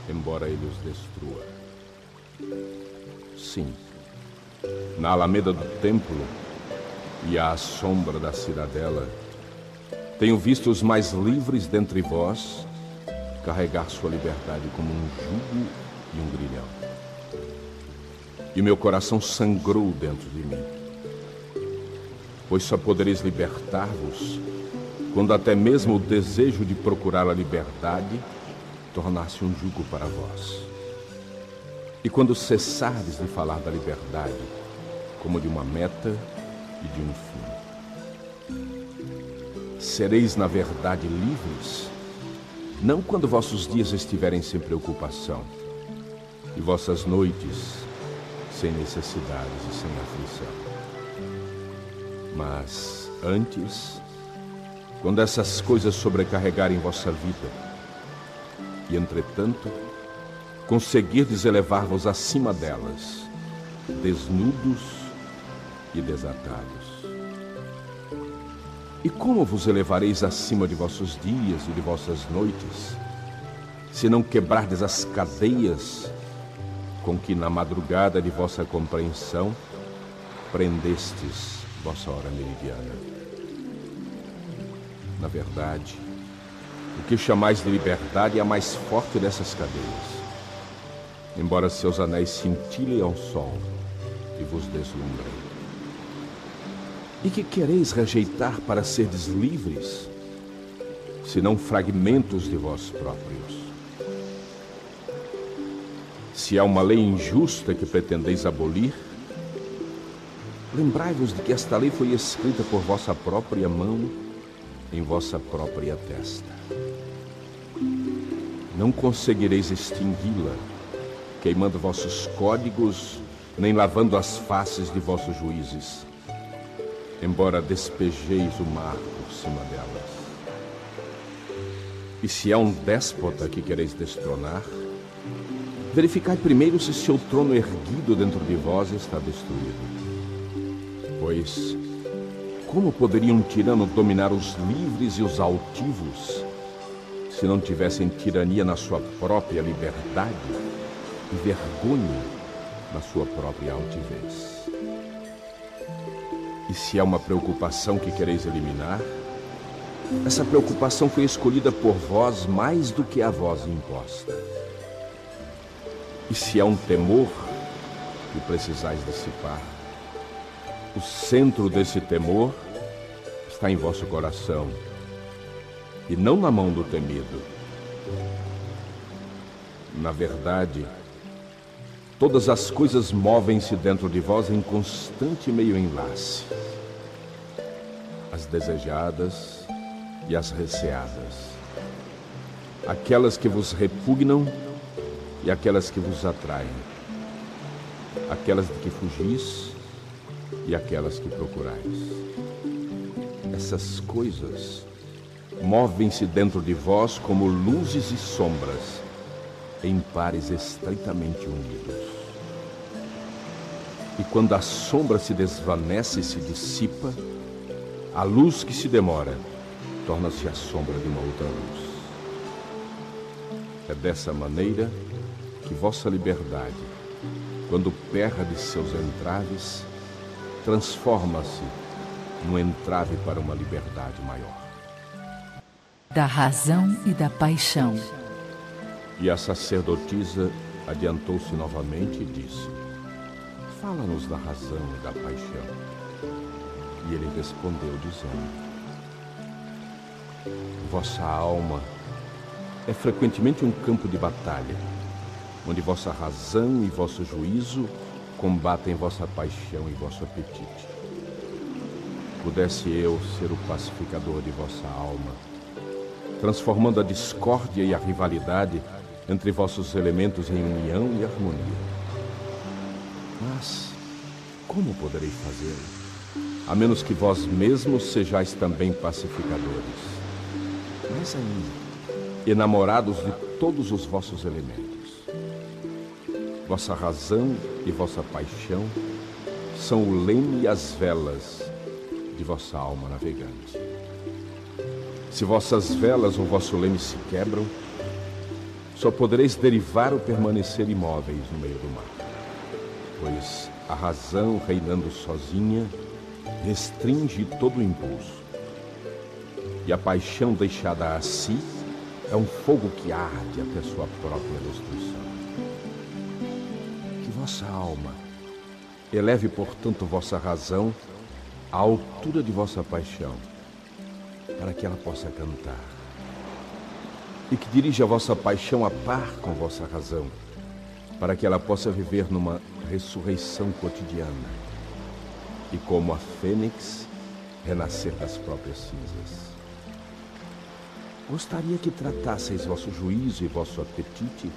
embora ele os destrua. Sim, na alameda do templo e à sombra da cidadela, tenho visto os mais livres dentre vós carregar sua liberdade como um jugo e um grilhão. E meu coração sangrou dentro de mim, pois só podereis libertar-vos quando até mesmo o desejo de procurar a liberdade tornasse um jugo para vós. E quando cessardes de falar da liberdade como de uma meta e de um fim, sereis na verdade livres não quando vossos dias estiverem sem preocupação e vossas noites sem necessidades e sem aflição. Mas antes, quando essas coisas sobrecarregarem vossa vida, e entretanto, conseguirdes elevar-vos acima delas, desnudos e desatados. E como vos elevareis acima de vossos dias e de vossas noites, se não quebrardes as cadeias com que na madrugada de vossa compreensão prendestes vossa hora meridiana? Na verdade, o que chamais de liberdade é a mais forte dessas cadeias, embora seus anéis cintilem ao sol e vos deslumbrem. E que quereis rejeitar para serdes livres, senão fragmentos de vós próprios? Se há uma lei injusta que pretendeis abolir, lembrai-vos de que esta lei foi escrita por vossa própria mão em vossa própria testa. Não conseguireis extingui-la, queimando vossos códigos, nem lavando as faces de vossos juízes embora despejeis o mar por cima delas. E se há um déspota que quereis destronar, verificai primeiro se seu trono erguido dentro de vós está destruído. Pois, como poderia um tirano dominar os livres e os altivos, se não tivessem tirania na sua própria liberdade e vergonha na sua própria altivez? E se há uma preocupação que quereis eliminar, essa preocupação foi escolhida por vós mais do que a vós imposta. E se há um temor que precisais dissipar, o centro desse temor está em vosso coração e não na mão do temido. Na verdade, Todas as coisas movem-se dentro de vós em constante meio enlace. As desejadas e as receadas. Aquelas que vos repugnam e aquelas que vos atraem. Aquelas de que fugis e aquelas que procurais. Essas coisas movem-se dentro de vós como luzes e sombras em pares estreitamente unidos. E quando a sombra se desvanece e se dissipa, a luz que se demora torna-se a sombra de uma outra luz. É dessa maneira que vossa liberdade, quando perra de seus entraves, transforma-se num entrave para uma liberdade maior. Da razão e da paixão. E a sacerdotisa adiantou-se novamente e disse: Fala-nos da razão e da paixão. E ele respondeu, dizendo: Vossa alma é frequentemente um campo de batalha, onde vossa razão e vosso juízo combatem vossa paixão e vosso apetite. Pudesse eu ser o pacificador de vossa alma, transformando a discórdia e a rivalidade entre vossos elementos em união e harmonia. Mas, como poderei fazê-lo? A menos que vós mesmos sejais também pacificadores. Mais ainda, enamorados de todos os vossos elementos. Vossa razão e vossa paixão são o leme e as velas de vossa alma navegante. Se vossas velas ou vosso leme se quebram, só podereis derivar ou permanecer imóveis no meio do mar. Pois a razão reinando sozinha restringe todo o impulso. E a paixão deixada a si é um fogo que arde até sua própria destruição. Que vossa alma eleve, portanto, vossa razão à altura de vossa paixão, para que ela possa cantar. E que dirija a vossa paixão a par com vossa razão, para que ela possa viver numa ressurreição cotidiana e, como a fênix, renascer das próprias cinzas. Gostaria que tratasseis vosso juízo e vosso apetite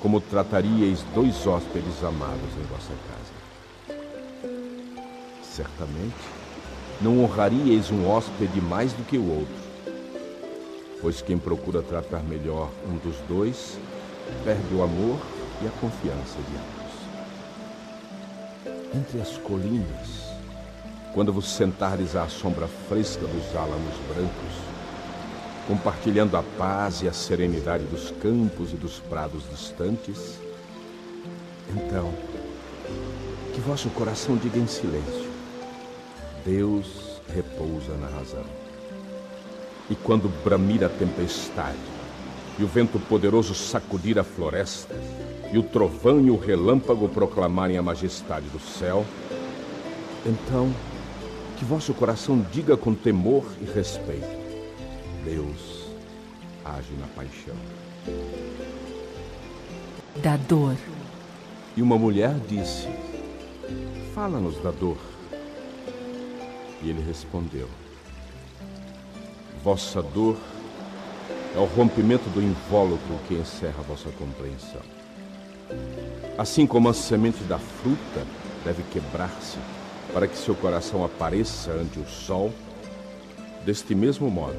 como trataríeis dois hóspedes amados em vossa casa. Certamente, não honraríeis um hóspede mais do que o outro, pois quem procura tratar melhor um dos dois perde o amor e a confiança de ambos entre as colinas, quando vos sentares à sombra fresca dos álamos brancos, compartilhando a paz e a serenidade dos campos e dos prados distantes, então, que vosso coração diga em silêncio: Deus repousa na razão. E quando bramir a tempestade e o vento poderoso sacudir a floresta, e o trovão e o relâmpago proclamarem a majestade do céu, então que vosso coração diga com temor e respeito: Deus age na paixão. Da dor. E uma mulher disse: Fala-nos da dor. E ele respondeu: Vossa dor é o rompimento do invólucro que encerra a vossa compreensão. Assim como a semente da fruta deve quebrar-se para que seu coração apareça ante o sol, deste mesmo modo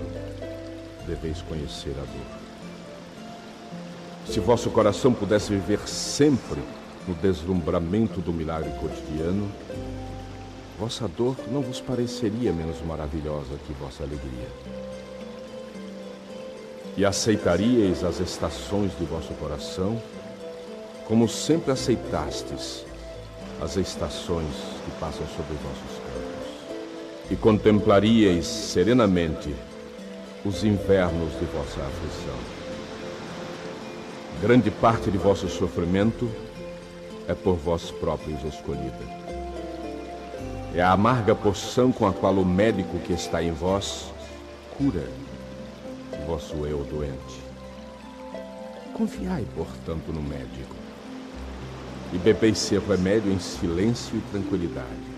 deveis conhecer a dor. Se vosso coração pudesse viver sempre no deslumbramento do milagre cotidiano, vossa dor não vos pareceria menos maravilhosa que vossa alegria. E aceitaríeis as estações de vosso coração como sempre aceitastes as estações que passam sobre vossos campos, e contemplaríeis serenamente os invernos de vossa aflição. Grande parte de vosso sofrimento é por vós próprios escolhida. É a amarga porção com a qual o médico que está em vós cura vosso eu doente. Confiai, portanto, no médico e bebeis seu remédio em silêncio e tranquilidade.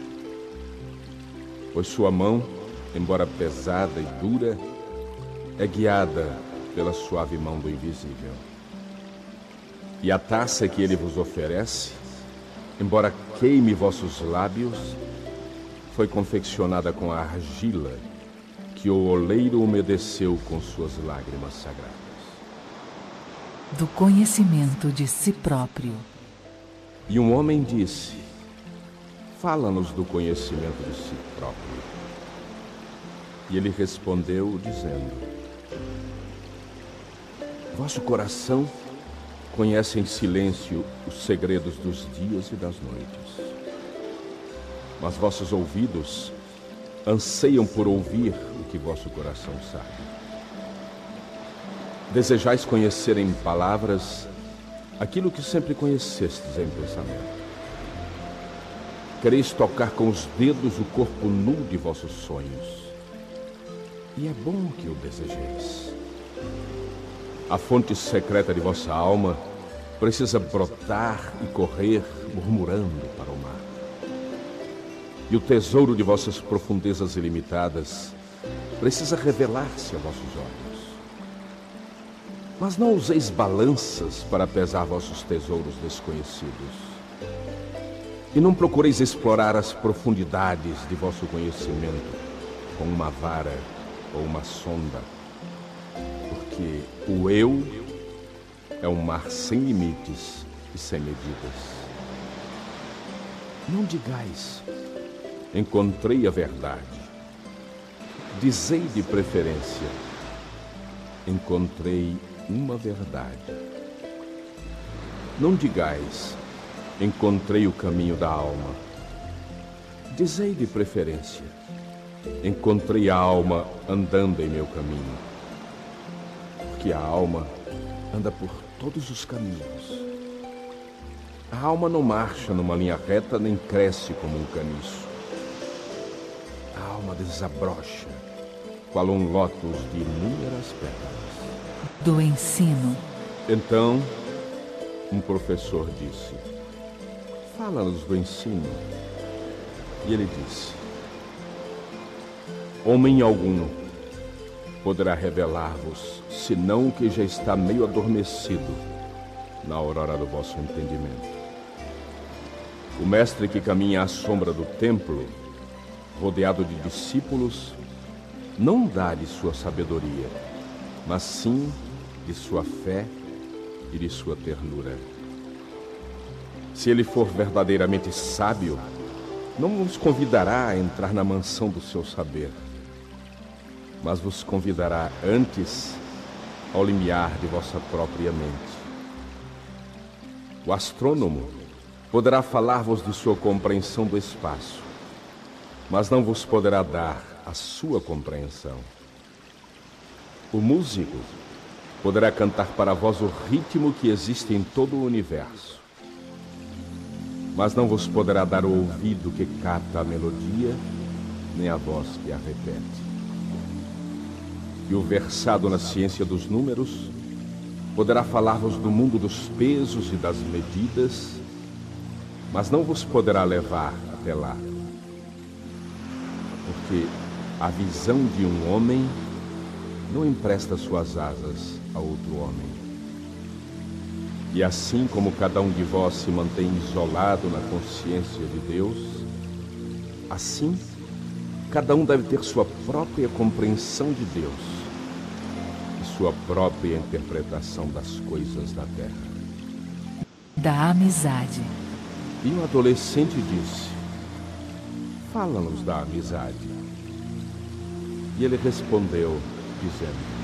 Pois sua mão, embora pesada e dura, é guiada pela suave mão do invisível. E a taça que ele vos oferece, embora queime vossos lábios, foi confeccionada com a argila que o oleiro umedeceu com suas lágrimas sagradas. Do conhecimento de si próprio. E um homem disse: Fala-nos do conhecimento de si próprio. E ele respondeu, dizendo: Vosso coração conhece em silêncio os segredos dos dias e das noites. Mas vossos ouvidos anseiam por ouvir o que vosso coração sabe. Desejais conhecer em palavras aquilo que sempre conhecestes em pensamento. Quereis tocar com os dedos o corpo nu de vossos sonhos. E é bom que o desejeis. A fonte secreta de vossa alma precisa brotar e correr murmurando. E o tesouro de vossas profundezas ilimitadas precisa revelar-se a vossos olhos. Mas não useis balanças para pesar vossos tesouros desconhecidos. E não procureis explorar as profundidades de vosso conhecimento com uma vara ou uma sonda, porque o eu é um mar sem limites e sem medidas. Não digais, encontrei a verdade. Dizei de preferência, encontrei uma verdade. Não digais, encontrei o caminho da alma. Dizei de preferência, encontrei a alma andando em meu caminho. Porque a alma anda por todos os caminhos. A alma não marcha numa linha reta nem cresce como um caniço. A alma desabrocha, qual um lótus de inúmeras pétalas. Do ensino. Então, um professor disse: Fala-nos do ensino. E ele disse: Homem algum poderá revelar-vos, senão que já está meio adormecido na aurora do vosso entendimento. O mestre que caminha à sombra do templo, rodeado de discípulos, não dá de sua sabedoria, mas sim de sua fé e de sua ternura. Se ele for verdadeiramente sábio, não vos convidará a entrar na mansão do seu saber, mas vos convidará antes ao limiar de vossa própria mente. O astrônomo poderá falar-vos de sua compreensão do espaço, mas não vos poderá dar a sua compreensão. O músico poderá cantar para vós o ritmo que existe em todo o universo, mas não vos poderá dar o ouvido que capta a melodia, nem a voz que a repete. E o versado na ciência dos números poderá falar-vos do mundo dos pesos e das medidas, mas não vos poderá levar até lá. Porque a visão de um homem não empresta suas asas a outro homem. E assim como cada um de vós se mantém isolado na consciência de Deus, assim cada um deve ter sua própria compreensão de Deus e sua própria interpretação das coisas da terra. Da amizade. E o adolescente disse: Fala-nos da amizade. E ele respondeu, dizendo: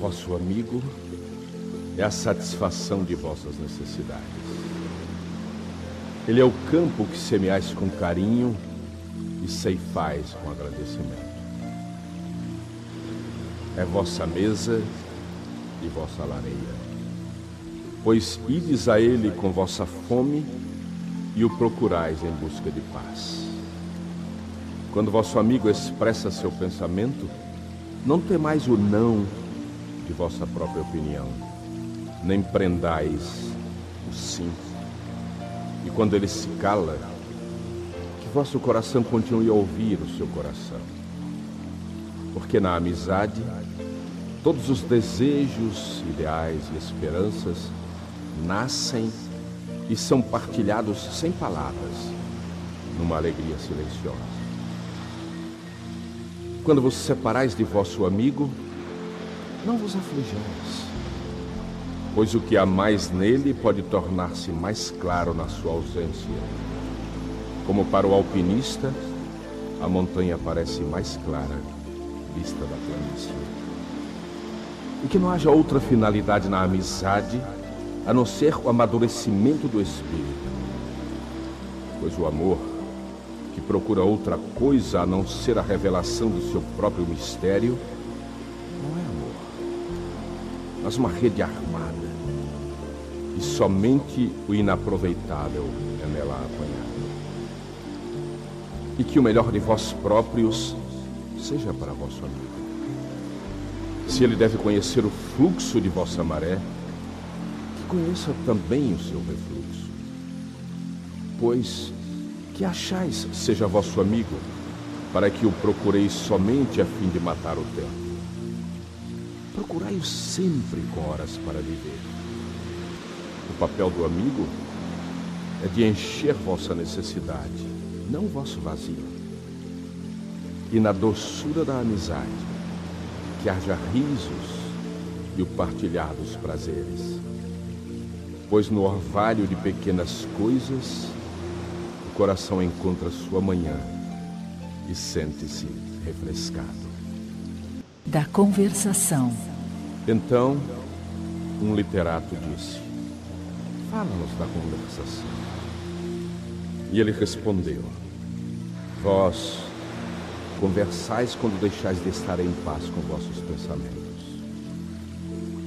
Vosso amigo é a satisfação de vossas necessidades. Ele é o campo que semeais com carinho e ceifais com agradecimento. É vossa mesa e vossa lareira. Pois ides a ele com vossa fome e o procurais em busca de paz. Quando vosso amigo expressa seu pensamento, não temais o não de vossa própria opinião nem prendais o sim. E quando ele se cala, que vosso coração continue a ouvir o seu coração. Porque na amizade, todos os desejos, ideais e esperanças nascem e são partilhados sem palavras, numa alegria silenciosa. Quando vos separais de vosso amigo, não vos aflijais pois o que há mais nele pode tornar-se mais claro na sua ausência. Como para o alpinista, a montanha parece mais clara, vista da planície. E que não haja outra finalidade na amizade a não ser o amadurecimento do espírito. Pois o amor, que procura outra coisa a não ser a revelação do seu próprio mistério, não é amor, mas uma rede armada e somente o inaproveitável é nela apanhado. E que o melhor de vós próprios seja para vosso amigo. Se ele deve conhecer o fluxo de vossa maré, que conheça também o seu refluxo. Pois, que achais seja vosso amigo, para que o procureis somente a fim de matar o tempo. Procurai-o sempre com horas para viver o papel do amigo é de encher vossa necessidade, não vosso vazio. E na doçura da amizade, que haja risos e o partilhar dos prazeres. Pois no orvalho de pequenas coisas, coração encontra sua manhã e sente-se refrescado. Da conversação. Então, um literato disse: Fala-nos da conversação. E ele respondeu: Vós conversais quando deixais de estar em paz com vossos pensamentos.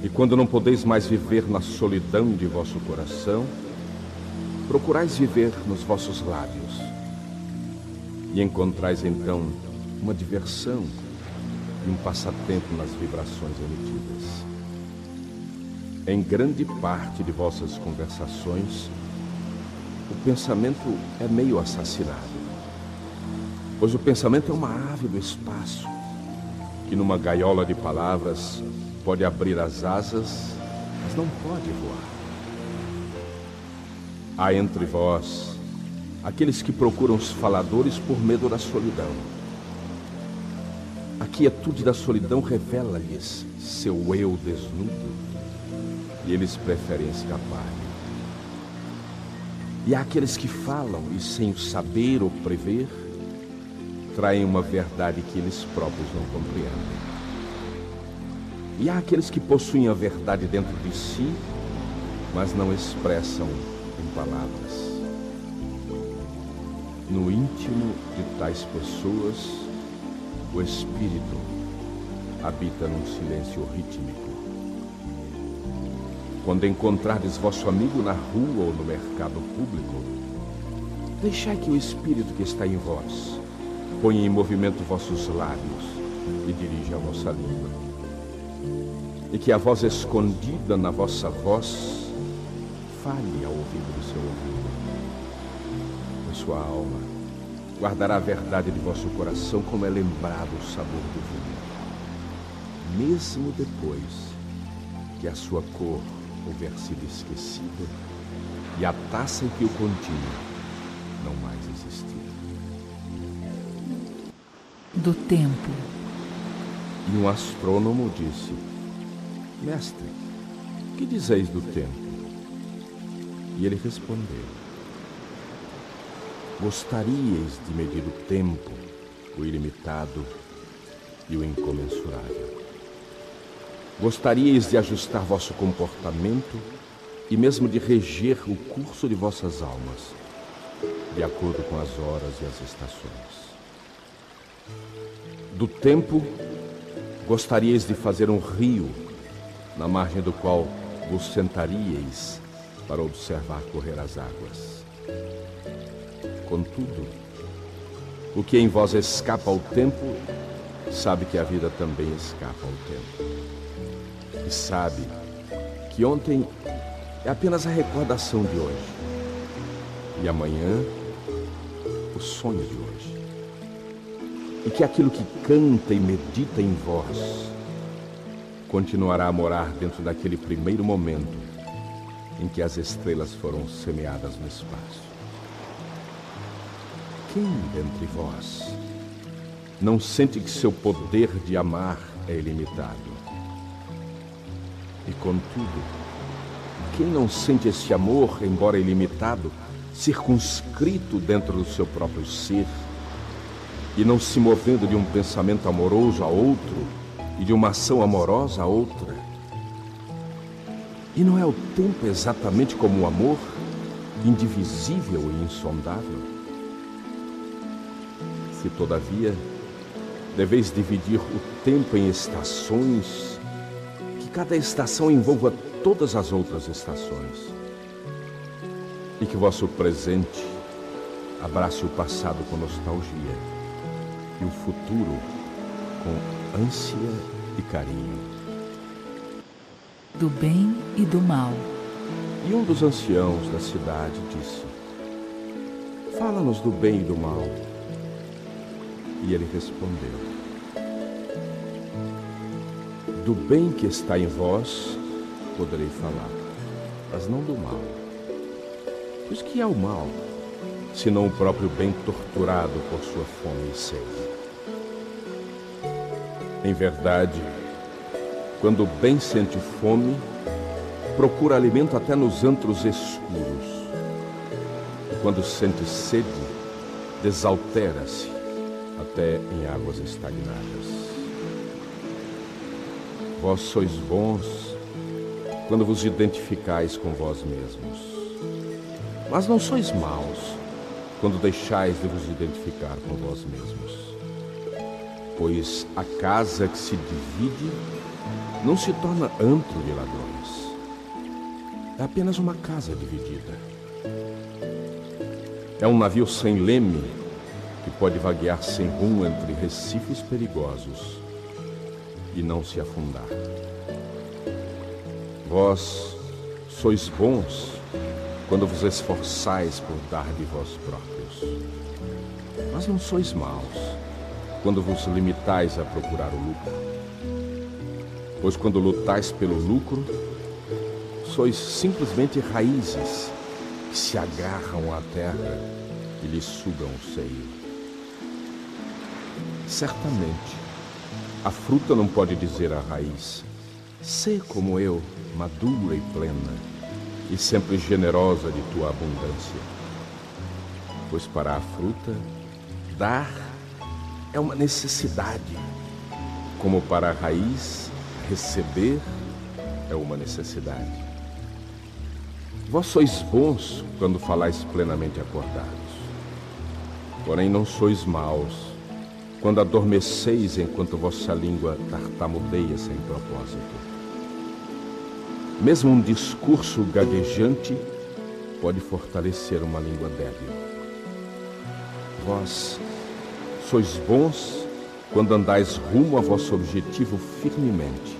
E quando não podeis mais viver na solidão de vosso coração, procurais viver nos vossos lábios. E encontrais então uma diversão e um passatempo nas vibrações emitidas. Em grande parte de vossas conversações, o pensamento é meio assassinado. Pois o pensamento é uma ave do espaço, que numa gaiola de palavras pode abrir as asas, mas não pode voar. Há entre vós aqueles que procuram os faladores por medo da solidão. A quietude da solidão revela-lhes seu eu desnudo e eles preferem escapar. E há aqueles que falam e, sem saber ou prever, traem uma verdade que eles próprios não compreendem. E há aqueles que possuem a verdade dentro de si, mas não expressam em palavras. No íntimo de tais pessoas, o espírito habita num silêncio rítmico. Quando encontrardes vosso amigo na rua ou no mercado público, deixai que o espírito que está em vós ponha em movimento vossos lábios e dirija a vossa língua e que a voz escondida na vossa voz fale ao ouvido do seu ouvido. Pois sua alma guardará a verdade de vosso coração como é lembrado o sabor do vinho, mesmo depois que a sua cor houver sido esquecida e a taça em que o continha não mais existir. Do tempo. E um astrônomo disse: Mestre, que dizeis do tempo? E ele respondeu: Gostaríeis de medir o tempo, o ilimitado e o incomensurável. Gostaríeis de ajustar vosso comportamento e mesmo de reger o curso de vossas almas, de acordo com as horas e as estações. Do tempo, gostaríeis de fazer um rio na margem do qual vos sentaríeis para observar correr as águas. Contudo, o que em vós escapa ao tempo, sabe que a vida também escapa ao tempo. E sabe que ontem é apenas a recordação de hoje. E amanhã, o sonho de hoje. E que aquilo que canta e medita em vós continuará a morar dentro daquele primeiro momento em que as estrelas foram semeadas no espaço. Quem dentre vós não sente que seu poder de amar é ilimitado? E contudo, quem não sente esse amor, embora ilimitado, circunscrito dentro do seu próprio ser e não se movendo de um pensamento amoroso a outro, e de uma ação amorosa a outra. E não é o tempo exatamente como o amor, indivisível e insondável? Se, todavia, deveis dividir o tempo em estações, que cada estação envolva todas as outras estações, e que vosso presente abrace o passado com nostalgia e o futuro com ânsia e carinho. Do bem e do mal. E um dos anciãos da cidade disse: Fala-nos do bem e do mal. E ele respondeu: Do bem que está em vós poderei falar, mas não do mal. Pois que é o mal, senão o próprio bem torturado por sua fome e sede? Em verdade, quando bem sente fome, procura alimento até nos antros escuros. Quando sente sede, desaltera-se até em águas estagnadas. Vós sois bons quando vos identificais com vós mesmos. Mas não sois maus quando deixais de vos identificar com vós mesmos. Pois a casa que se divide não se torna antro de ladrões. É apenas uma casa dividida. É um navio sem leme que pode vaguear sem rumo entre recifes perigosos e não se afundar. Vós sois bons quando vos esforçais por dar de vós próprios. Mas não sois maus quando vos limitais a procurar o lucro. Pois quando lutais pelo lucro, sois simplesmente raízes que se agarram à terra e lhe sugam o seio. Certamente, a fruta não pode dizer à raiz: Sê como eu, madura e plena, e sempre generosa de tua abundância. Pois para a fruta, dar é uma necessidade, como para a raiz, receber é uma necessidade. Vós sois bons quando falais plenamente acordados, porém não sois maus quando adormeceis enquanto vossa língua tartamudeia sem propósito. Mesmo um discurso gaguejante pode fortalecer uma língua débil. Vós sois bons quando andais rumo a vosso objetivo firmemente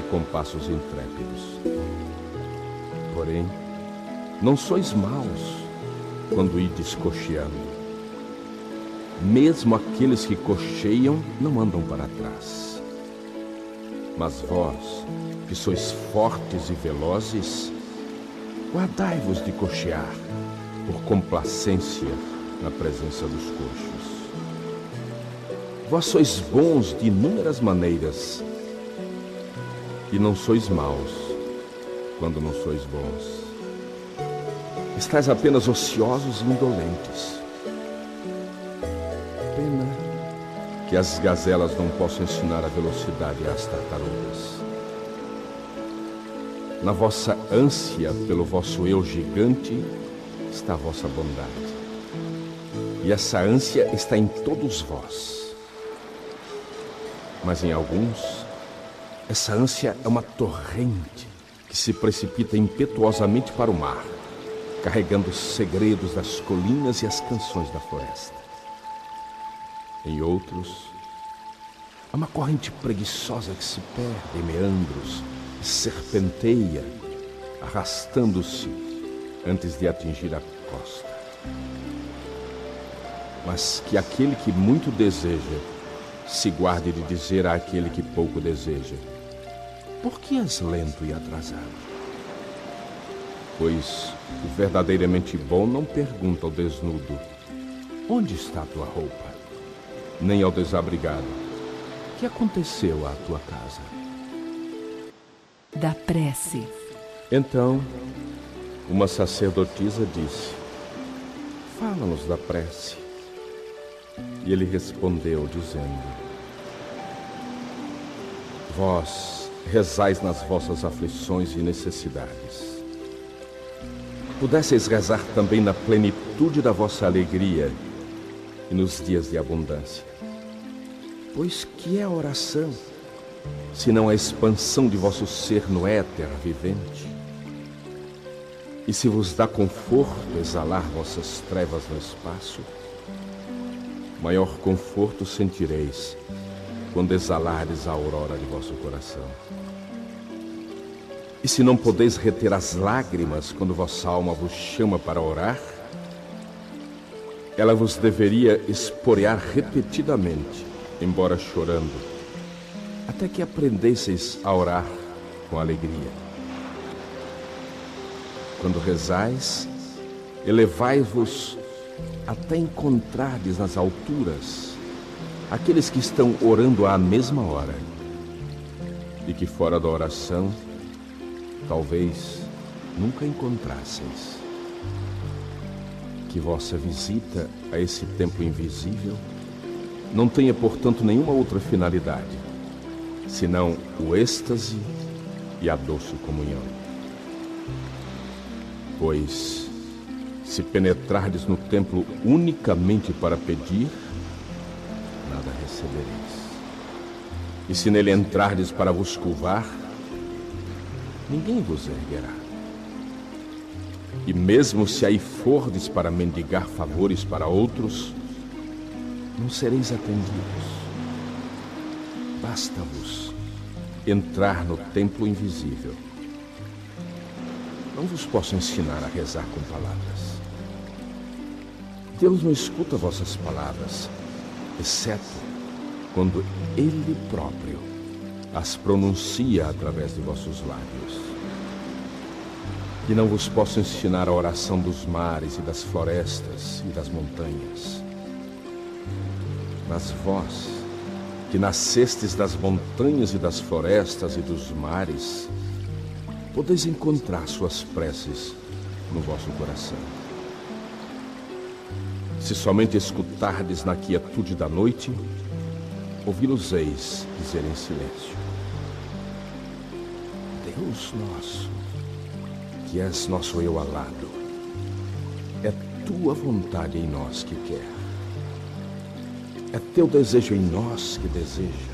e com passos intrépidos. Porém, não sois maus quando ides cocheando mesmo aqueles que cocheiam não andam para trás. Mas vós, que sois fortes e velozes, guardai-vos de cochear por complacência na presença dos coxos. Vós sois bons de inúmeras maneiras e não sois maus quando não sois bons. Estais apenas ociosos e indolentes que as gazelas não possam ensinar a velocidade às tartarugas. Na vossa ânsia pelo vosso eu gigante está a vossa bondade. E essa ânsia está em todos vós. Mas em alguns, essa ânsia é uma torrente que se precipita impetuosamente para o mar, carregando os segredos das colinas e as canções da floresta. Em outros, há uma corrente preguiçosa que se perde em meandros e serpenteia, arrastando-se antes de atingir a costa. Mas que aquele que muito deseja se guarde de dizer àquele que pouco deseja: Por que és lento e atrasado? Pois o verdadeiramente bom não pergunta ao desnudo: Onde está a tua roupa? nem ao desabrigado. O que aconteceu à tua casa? Da prece. Então, uma sacerdotisa disse: Fala-nos da prece. E ele respondeu, dizendo: Vós rezais nas vossas aflições e necessidades. Pudesseis rezar também na plenitude da vossa alegria e nos dias de abundância. Pois que é a oração, senão a expansão de vosso ser no éter vivente? E se vos dá conforto exalar vossas trevas no espaço, maior conforto sentireis quando exalares a aurora de vosso coração. E se não podeis reter as lágrimas quando vossa alma vos chama para orar, ela vos deveria esporear repetidamente embora chorando, até que aprendesseis a orar com alegria. Quando rezais, elevai-vos até encontrardes nas alturas aqueles que estão orando à mesma hora e que fora da oração talvez nunca encontrasseis. Que vossa visita a esse templo invisível não tenha, portanto, nenhuma outra finalidade, senão o êxtase e a doce comunhão. Pois, se penetrardes no templo unicamente para pedir, nada recebereis. E se nele entrardes para vos curvar, ninguém vos erguerá. E mesmo se aí fordes para mendigar favores para outros, não sereis atendidos. Basta-vos entrar no templo invisível. Não vos posso ensinar a rezar com palavras. Deus não escuta vossas palavras, exceto quando Ele próprio as pronuncia através de vossos lábios. E não vos posso ensinar a oração dos mares e das florestas e das montanhas. Mas vós, que nascestes das montanhas e das florestas e dos mares, podeis encontrar suas preces no vosso coração. Se somente escutardes na quietude da noite, ouvi-los-eis dizer em silêncio: Deus nosso, que és nosso eu alado, é tua vontade em nós que quer. É teu desejo em nós que deseja.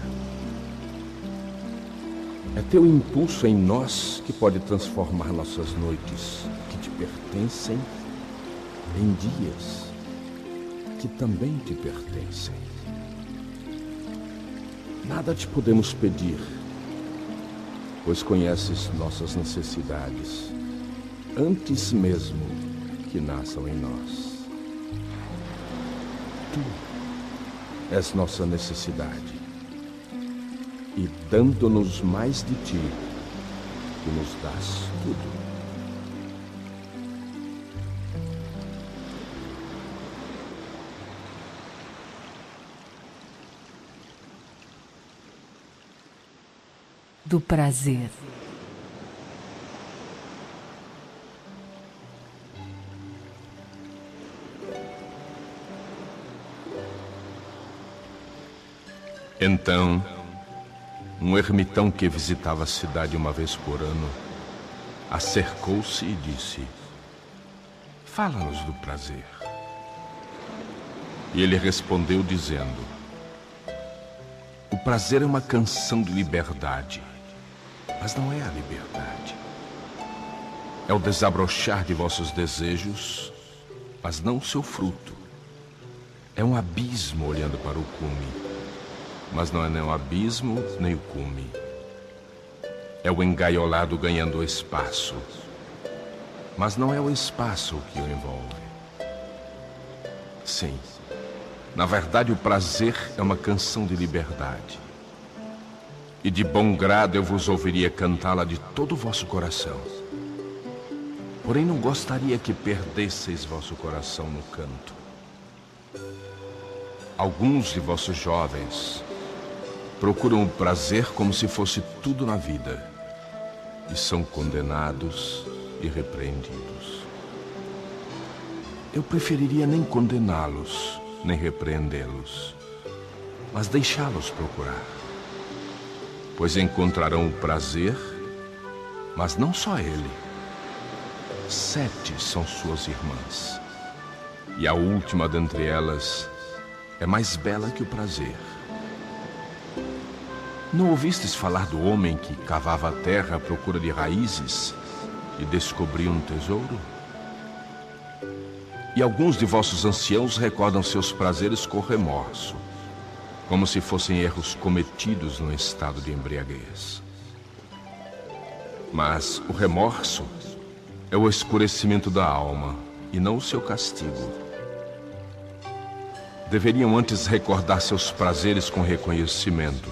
É teu impulso em nós que pode transformar nossas noites que te pertencem em dias que também te pertencem. Nada te podemos pedir, pois conheces nossas necessidades antes mesmo que nasçam em nós. Tu és nossa necessidade, e dando-nos mais de ti, tu nos dás tudo. Do prazer. Então, um ermitão que visitava a cidade uma vez por ano acercou-se e disse: Fala-nos do prazer. E ele respondeu dizendo: O prazer é uma canção de liberdade, mas não é a liberdade. É o desabrochar de vossos desejos, mas não seu fruto. É um abismo olhando para o cume mas não é nem o abismo nem o cume. É o engaiolado ganhando espaço, mas não é o espaço que o envolve. Sim, na verdade o prazer é uma canção de liberdade. E de bom grado eu vos ouviria cantá-la de todo o vosso coração. Porém, não gostaria que perdesseis vosso coração no canto. Alguns de vossos jovens procuram o prazer como se fosse tudo na vida e são condenados e repreendidos. Eu preferiria nem condená-los, nem repreendê-los, mas deixá-los procurar. Pois encontrarão o prazer, mas não só ele. Sete são suas irmãs, e a última dentre elas é mais bela que o prazer. Não ouvistes falar do homem que cavava a terra à procura de raízes e descobriu um tesouro? E alguns de vossos anciãos recordam seus prazeres com remorso, como se fossem erros cometidos num estado de embriaguez. Mas o remorso é o escurecimento da alma e não o seu castigo. Deveriam antes recordar seus prazeres com reconhecimento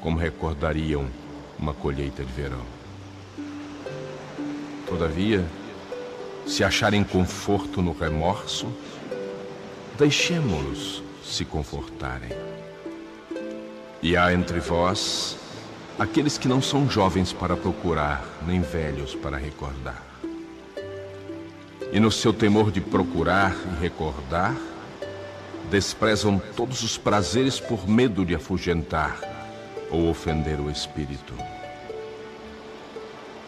como recordariam uma colheita de verão. Todavia, se acharem conforto no remorso, deixemo-los se confortarem. E há entre vós aqueles que não são jovens para procurar, nem velhos para recordar. E no seu temor de procurar e recordar, desprezam todos os prazeres por medo de afugentar ou ofender o espírito.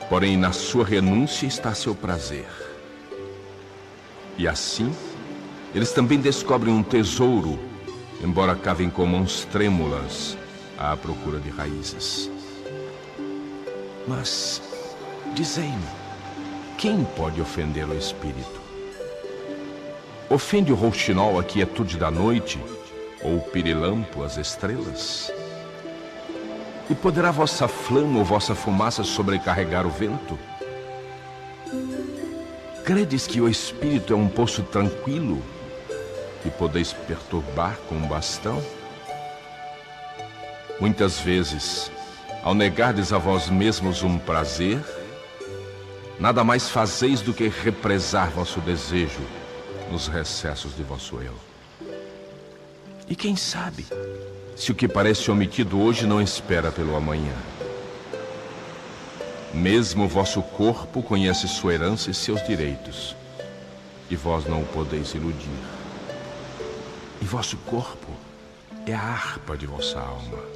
Porém, na sua renúncia está seu prazer. E assim, eles também descobrem um tesouro, embora cavem com mãos trêmulas à procura de raízes. Mas, dizei-me, quem pode ofender o espírito? Ofende o rouxinol a quietude da noite, ou o pirilampo as estrelas? E poderá vossa flama ou vossa fumaça sobrecarregar o vento? Credes que o espírito é um poço tranquilo que podeis perturbar com um bastão? Muitas vezes, ao negardes a vós mesmos um prazer, nada mais fazeis do que represar vosso desejo nos recessos de vosso eu. E quem sabe se o que parece omitido hoje não espera pelo amanhã. Mesmo vosso corpo conhece sua herança e seus direitos, e vós não o podeis iludir. E vosso corpo é a harpa de vossa alma.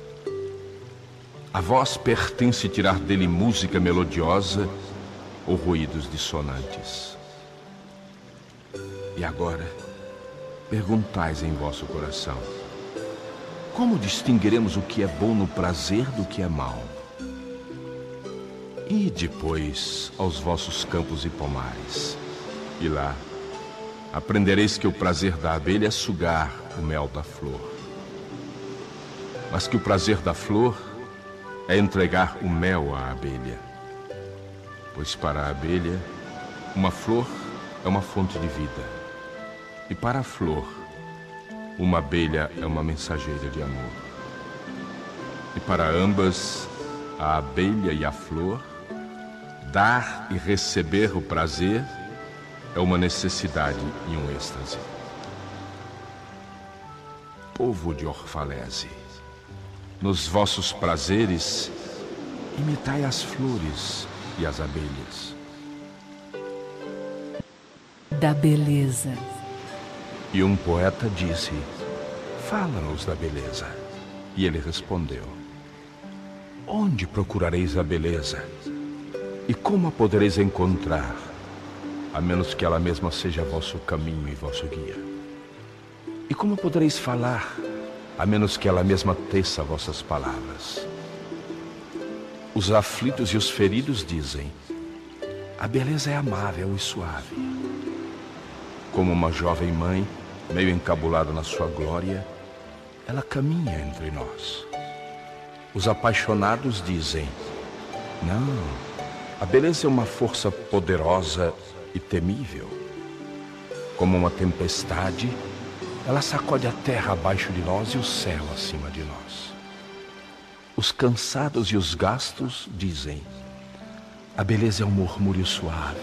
A vós pertence tirar dele música melodiosa ou ruídos dissonantes. E agora, perguntais em vosso coração: como distinguiremos o que é bom no prazer do que é mal? E depois aos vossos campos e pomares, e lá aprendereis que o prazer da abelha é sugar o mel da flor, mas que o prazer da flor é entregar o mel à abelha, pois para a abelha, uma flor é uma fonte de vida, e para a flor, uma abelha é uma mensageira de amor. E para ambas, a abelha e a flor, dar e receber o prazer é uma necessidade e um êxtase. Povo de Orfalese, nos vossos prazeres, imitai as flores e as abelhas. Da beleza. E um poeta disse: Fala-nos da beleza. E ele respondeu: Onde procurareis a beleza? E como a podereis encontrar, a menos que ela mesma seja vosso caminho e vosso guia? E como podereis falar, a menos que ela mesma teça vossas palavras? Os aflitos e os feridos dizem: A beleza é amável e suave. Como uma jovem mãe, meio encabulada na sua glória, ela caminha entre nós. Os apaixonados dizem: Não, a beleza é uma força poderosa e temível. Como uma tempestade, ela sacode a terra abaixo de nós e o céu acima de nós. Os cansados e os gastos dizem: A beleza é um murmúrio suave,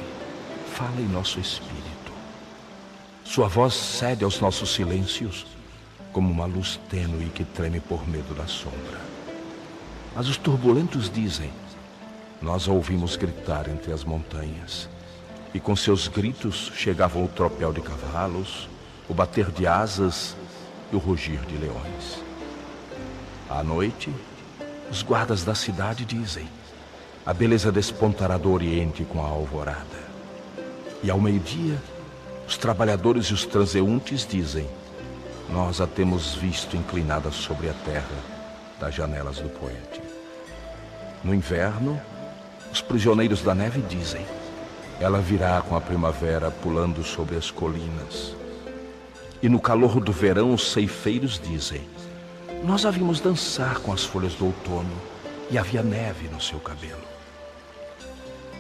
fala em nosso espírito. Sua voz cede aos nossos silêncios como uma luz tênue que treme por medo da sombra. Mas os turbulentos dizem: Nós a ouvimos gritar entre as montanhas, e com seus gritos chegavam o tropel de cavalos, o bater de asas e o rugir de leões. À noite, os guardas da cidade dizem: A beleza despontará do oriente com a alvorada. E ao meio-dia, os trabalhadores e os transeuntes dizem: Nós a temos visto inclinada sobre a terra das janelas do poente. No inverno, os prisioneiros da neve dizem: Ela virá com a primavera pulando sobre as colinas. E no calor do verão, os ceifeiros dizem: Nós a vimos dançar com as folhas do outono e havia neve no seu cabelo.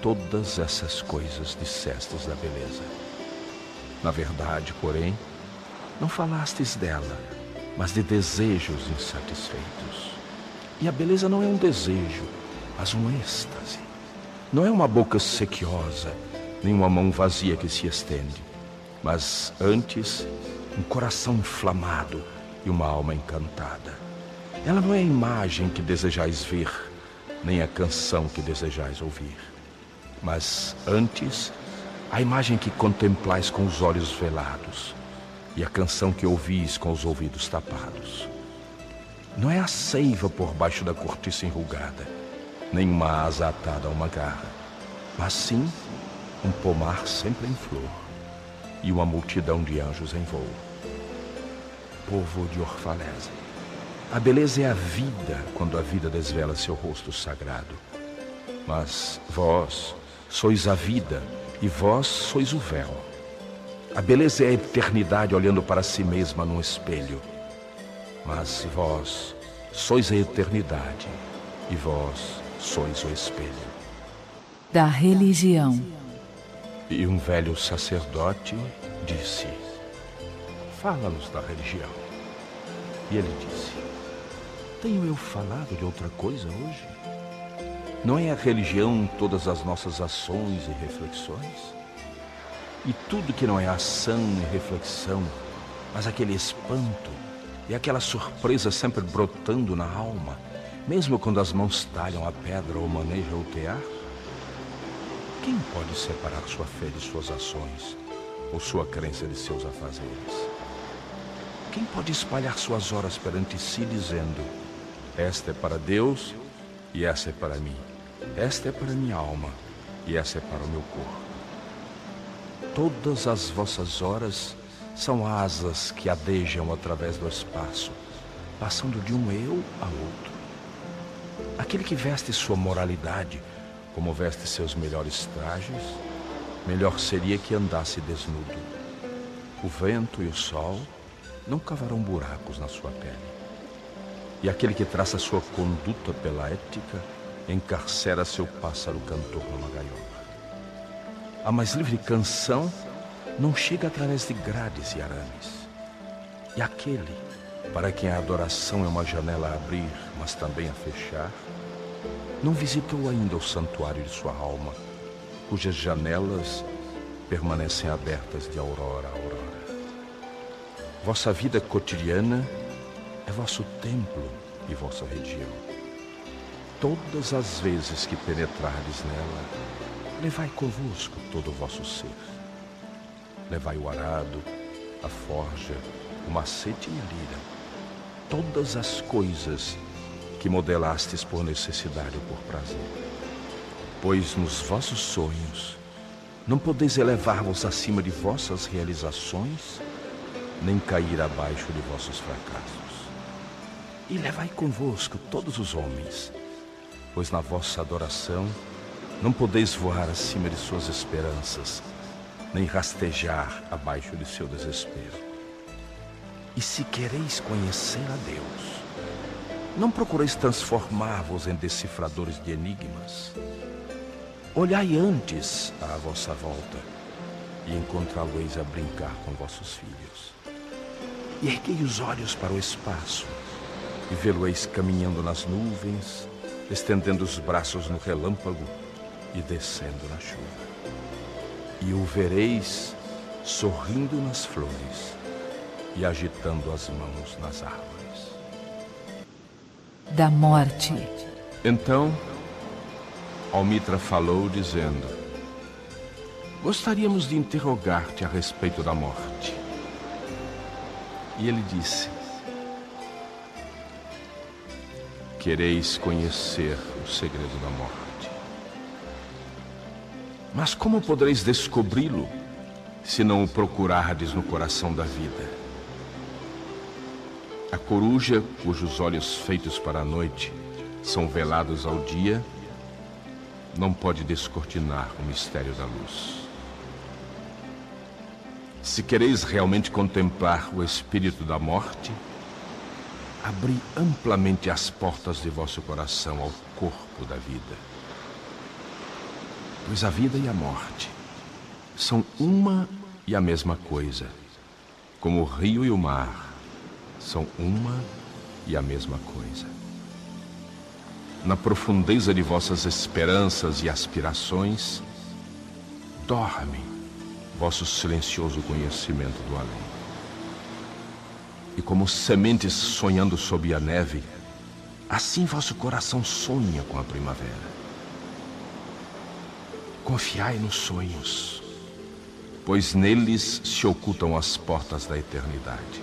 Todas essas coisas dissestes da beleza. Na verdade, porém, não falastes dela, mas de desejos insatisfeitos. E a beleza não é um desejo, mas um êxtase. Não é uma boca sequiosa, nenhuma mão vazia que se estende, mas antes um coração inflamado e uma alma encantada. Ela não é a imagem que desejais ver, nem a canção que desejais ouvir, mas antes a imagem que contemplais com os olhos velados e a canção que ouvis com os ouvidos tapados. Não é a seiva por baixo da cortiça enrugada, nem uma asa atada a uma garra, mas sim um pomar sempre em flor e uma multidão de anjos em voo. Povo de Orfaleza, a beleza é a vida quando a vida desvela seu rosto sagrado. Mas vós sois a vida e vós sois o véu. A beleza é a eternidade olhando para si mesma num espelho. Mas vós sois a eternidade e vós sois o espelho. Da religião. E um velho sacerdote disse: Fala-nos da religião. E ele disse: Tenho eu falado de outra coisa hoje? Não é a religião todas as nossas ações e reflexões? E tudo que não é ação e reflexão, mas aquele espanto e aquela surpresa sempre brotando na alma, mesmo quando as mãos talham a pedra ou manejam o tear? Quem pode separar sua fé de suas ações, ou sua crença de seus afazeres? Quem pode espalhar suas horas perante si, dizendo: Esta é para Deus e essa é para mim, esta é para minha alma e essa é para o meu corpo? Todas as vossas horas são asas que adejam através do espaço, passando de um eu a outro. Aquele que veste sua moralidade como veste seus melhores trajes, melhor seria que andasse desnudo. O vento e o sol não cavarão buracos na sua pele. E aquele que traça sua conduta pela ética encarcera seu pássaro cantor numa gaiola. A mais livre canção não chega através de grades e arames. E aquele para quem a adoração é uma janela a abrir, mas também a fechar, não visitou ainda o santuário de sua alma, cujas janelas permanecem abertas de aurora a aurora. Vossa vida cotidiana é vosso templo e vossa religião. Todas as vezes que penetrardes nela, levai convosco todo o vosso ser. Levai o arado, a forja, o macete e a lira, todas as coisas que modelastes por necessidade ou por prazer. Pois nos vossos sonhos não podeis elevar-vos acima de vossas realizações, nem cair abaixo de vossos fracassos. E levai convosco todos os homens, pois na vossa adoração não podeis voar acima de suas esperanças, nem rastejar abaixo de seu desespero. E se quereis conhecer a Deus, não procureis transformar-vos em decifradores de enigmas. Olhai antes à vossa volta e encontrá-lo-eis a brincar com vossos filhos. E erguei os olhos para o espaço e vê-lo-eis caminhando nas nuvens, estendendo os braços no relâmpago e descendo na chuva. E o vereis sorrindo nas flores e agitando as mãos nas árvores da morte. Então, Almitra falou, dizendo: Gostaríamos de interrogar-te a respeito da morte. E ele disse: Quereis conhecer o segredo da morte. Mas como podereis descobri-lo se não o procurardes no coração da vida? A coruja, cujos olhos feitos para a noite são velados ao dia, não pode descortinar o mistério da luz. Se quereis realmente contemplar o espírito da morte, abri amplamente as portas de vosso coração ao corpo da vida. Pois a vida e a morte são uma e a mesma coisa, como o rio e o mar são uma e a mesma coisa. Na profundeza de vossas esperanças e aspirações, dorme vosso silencioso conhecimento do além. E como sementes sonhando sob a neve, assim vosso coração sonha com a primavera. Confiai nos sonhos, pois neles se ocultam as portas da eternidade.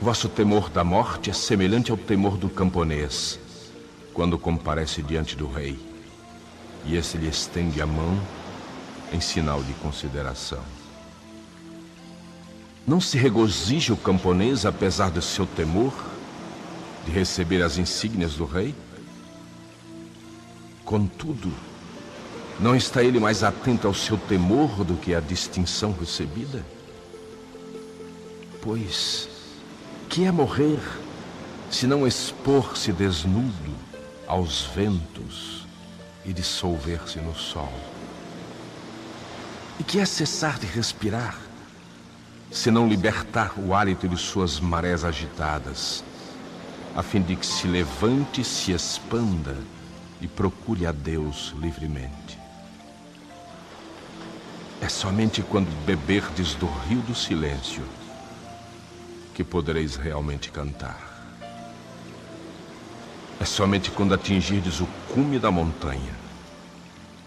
Vosso temor da morte é semelhante ao temor do camponês, quando comparece diante do rei, e esse lhe estende a mão em sinal de consideração. Não se regozija o camponês, apesar do seu temor, de receber as insígnias do rei? Contudo, não está ele mais atento ao seu temor do que à distinção recebida? Pois, que é morrer se não expor-se desnudo aos ventos e dissolver-se no sol? E que é cessar de respirar se não libertar o hálito de suas marés agitadas, a fim de que se levante, se expanda e procure a Deus livremente? É somente quando beberdes do rio do silêncio que podereis realmente cantar. É somente quando atingirdes o cume da montanha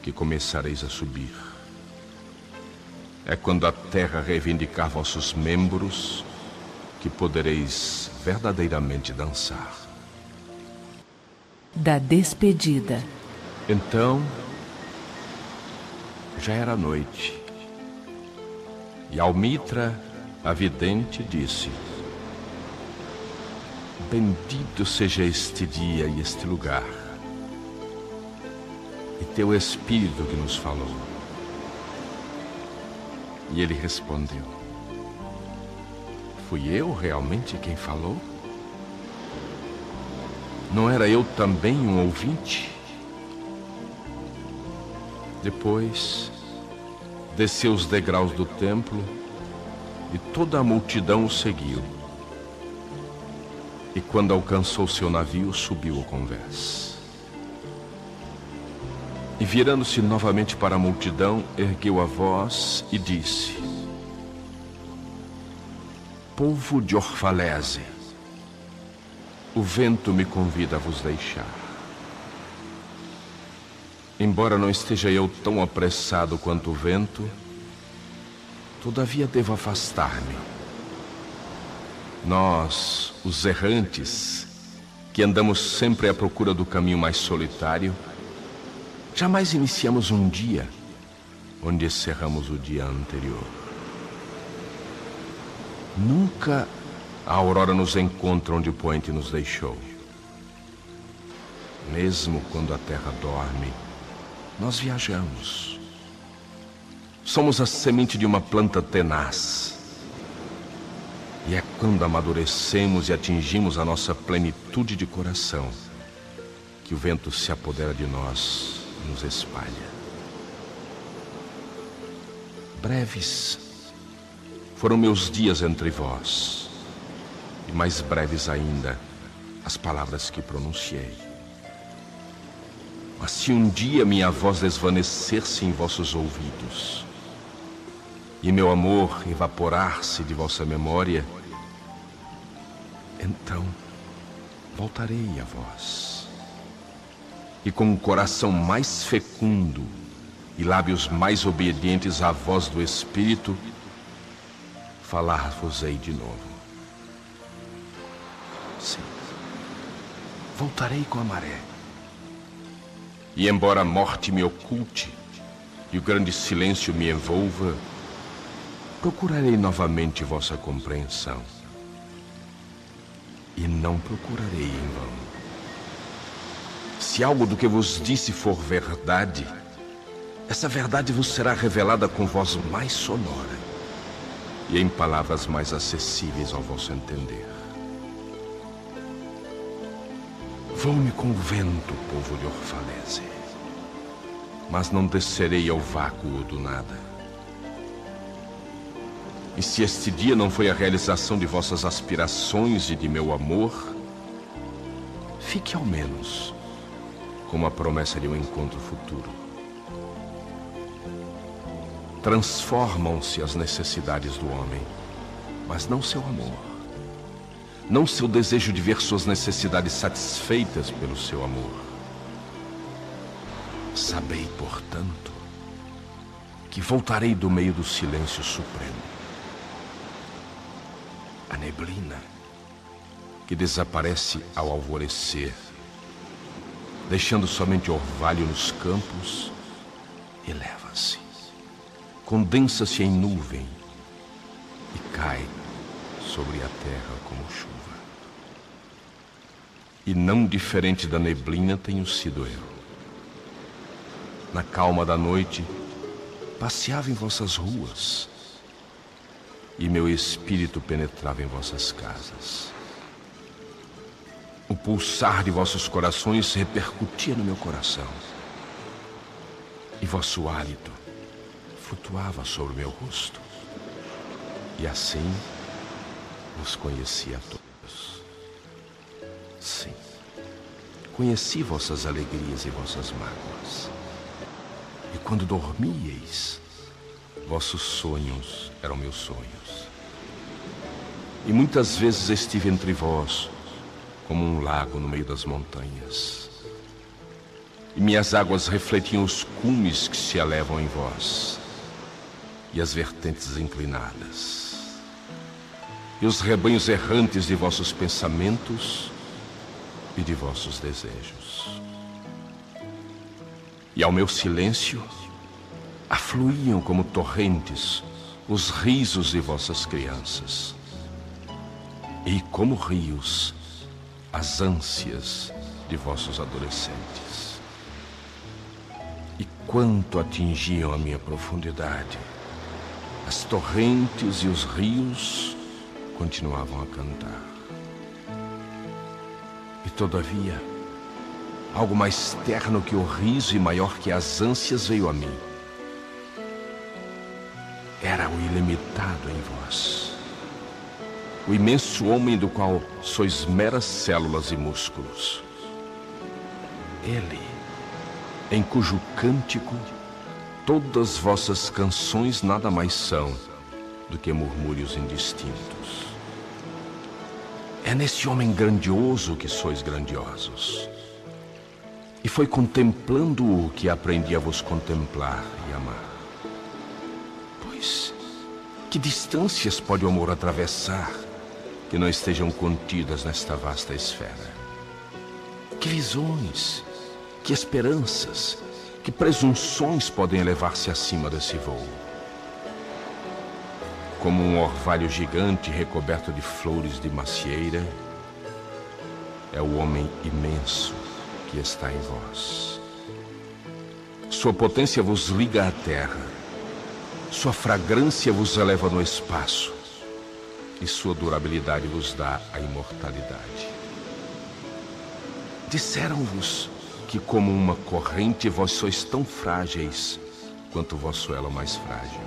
que começareis a subir. É quando a terra reivindicar vossos membros que podereis verdadeiramente dançar. Da despedida. Então, já era noite. E Almitra, a vidente, disse: Bendito seja este dia e este lugar, e teu Espírito que nos falou. E ele respondeu: Fui eu realmente quem falou? Não era eu também um ouvinte? Depois, desceu os degraus do templo e toda a multidão o seguiu. E quando alcançou seu navio, subiu o convés. E virando-se novamente para a multidão, ergueu a voz e disse: Povo de Orfalese, o vento me convida a vos deixar. Embora não esteja eu tão apressado quanto o vento, todavia devo afastar-me. Nós, os errantes, que andamos sempre à procura do caminho mais solitário, jamais iniciamos um dia onde encerramos o dia anterior. Nunca a aurora nos encontra onde o poente nos deixou. Mesmo quando a terra dorme, nós viajamos. Somos a semente de uma planta tenaz. E é quando amadurecemos e atingimos a nossa plenitude de coração que o vento se apodera de nós nos espalha. Breves foram meus dias entre vós, e mais breves ainda as palavras que pronunciei. Mas se um dia minha voz desvanecer-se em vossos ouvidos, e meu amor evaporar-se de vossa memória, então voltarei a vós. E com um coração mais fecundo e lábios mais obedientes à voz do Espírito, falar-vos-ei de novo. Sim, voltarei com a maré. E embora a morte me oculte e o grande silêncio me envolva, procurarei novamente vossa compreensão. E não procurarei em vão. Se algo do que vos disse for verdade, essa verdade vos será revelada com voz mais sonora e em palavras mais acessíveis ao vosso entender. Vou-me com o vento, povo de Orfalese, mas não descerei ao vácuo do nada. E se este dia não foi a realização de vossas aspirações e de meu amor, fique ao menos como a promessa de um encontro futuro. Transformam-se as necessidades do homem, mas não seu amor. Não seu desejo de ver suas necessidades satisfeitas pelo seu amor. Sabei, portanto, que voltarei do meio do silêncio supremo. A neblina que desaparece ao alvorecer, deixando somente orvalho nos campos, eleva-se, condensa-se em nuvem e cai sobre a terra como chuva. E não diferente da neblina tenho sido eu. Na calma da noite, passeava em vossas ruas e meu espírito penetrava em vossas casas. O pulsar de vossos corações repercutia no meu coração. E vosso hálito flutuava sobre o meu rosto. E assim vos conheci a todos. Sim, conheci vossas alegrias e vossas mágoas. E quando dormíeis, vossos sonhos eram meus sonhos. E muitas vezes estive entre vós, como um lago no meio das montanhas. E minhas águas refletiam os cumes que se elevam em vós, e as vertentes inclinadas, e os rebanhos errantes de vossos pensamentos e de vossos desejos. E ao meu silêncio afluíam como torrentes os risos de vossas crianças. E como rios, as ânsias de vossos adolescentes. E quanto atingiam a minha profundidade, as torrentes e os rios continuavam a cantar. E todavia, algo mais terno que o riso e maior que as ânsias veio a mim. Era o ilimitado em vós o imenso homem do qual sois meras células e músculos. Ele, em cujo cântico todas vossas canções nada mais são do que murmúrios indistintos. É nesse homem grandioso que sois grandiosos. E foi contemplando-o que aprendi a vos contemplar e amar. Pois, que distâncias pode o amor atravessar que não estejam contidas nesta vasta esfera. Que visões, que esperanças, que presunções podem elevar-se acima desse voo? Como um orvalho gigante recoberto de flores de macieira, é o homem imenso que está em vós. Sua potência vos liga à terra, sua fragrância vos eleva no espaço e sua durabilidade vos dá a imortalidade. Disseram-vos que, como uma corrente, vós sois tão frágeis quanto vosso elo mais frágil.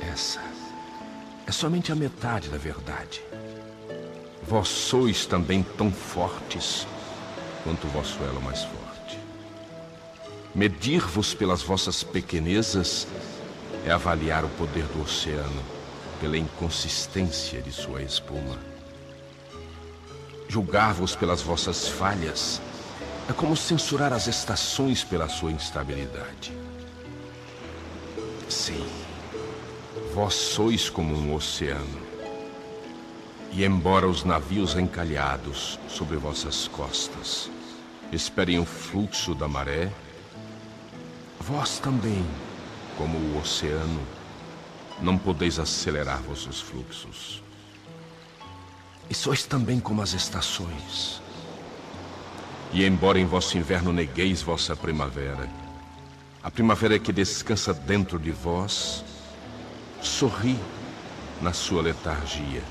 Essa é somente a metade da verdade. Vós sois também tão fortes quanto vosso elo mais forte. Medir-vos pelas vossas pequenezas é avaliar o poder do oceano pela inconsistência de sua espuma. Julgar-vos pelas vossas falhas é como censurar as estações pela sua instabilidade. Sim, vós sois como um oceano. E embora os navios encalhados sobre vossas costas esperem o fluxo da maré, vós também, como o oceano, não podeis acelerar vossos fluxos. E sois também como as estações. E embora em vosso inverno negueis vossa primavera, a primavera que descansa dentro de vós, sorri na sua letargia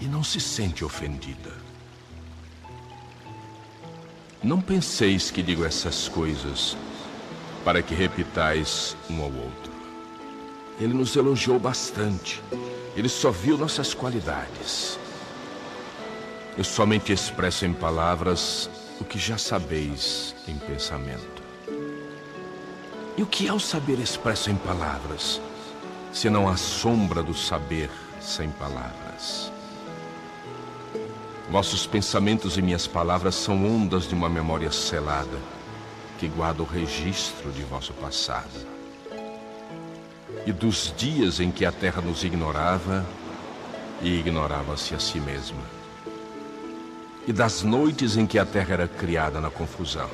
e não se sente ofendida. Não penseis que digo essas coisas para que repitais um ao outro. Ele nos elogiou bastante. Ele só viu nossas qualidades. Eu somente expresso em palavras o que já sabeis em pensamento. E o que é o saber expresso em palavras, senão a sombra do saber sem palavras? Vossos pensamentos e minhas palavras são ondas de uma memória selada que guarda o registro de vosso passado. E dos dias em que a terra nos ignorava e ignorava-se a si mesma. E das noites em que a terra era criada na confusão.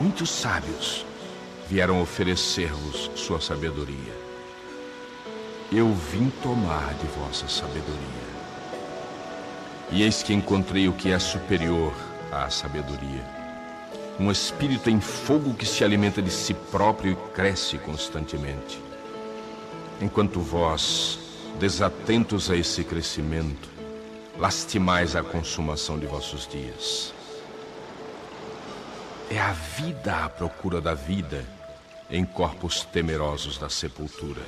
Muitos sábios vieram oferecer-vos sua sabedoria. Eu vim tomar de vossa sabedoria. E eis que encontrei o que é superior à sabedoria. Um espírito em fogo que se alimenta de si próprio e cresce constantemente. Enquanto vós, desatentos a esse crescimento, lastimais a consumação de vossos dias. É a vida à procura da vida em corpos temerosos da sepultura.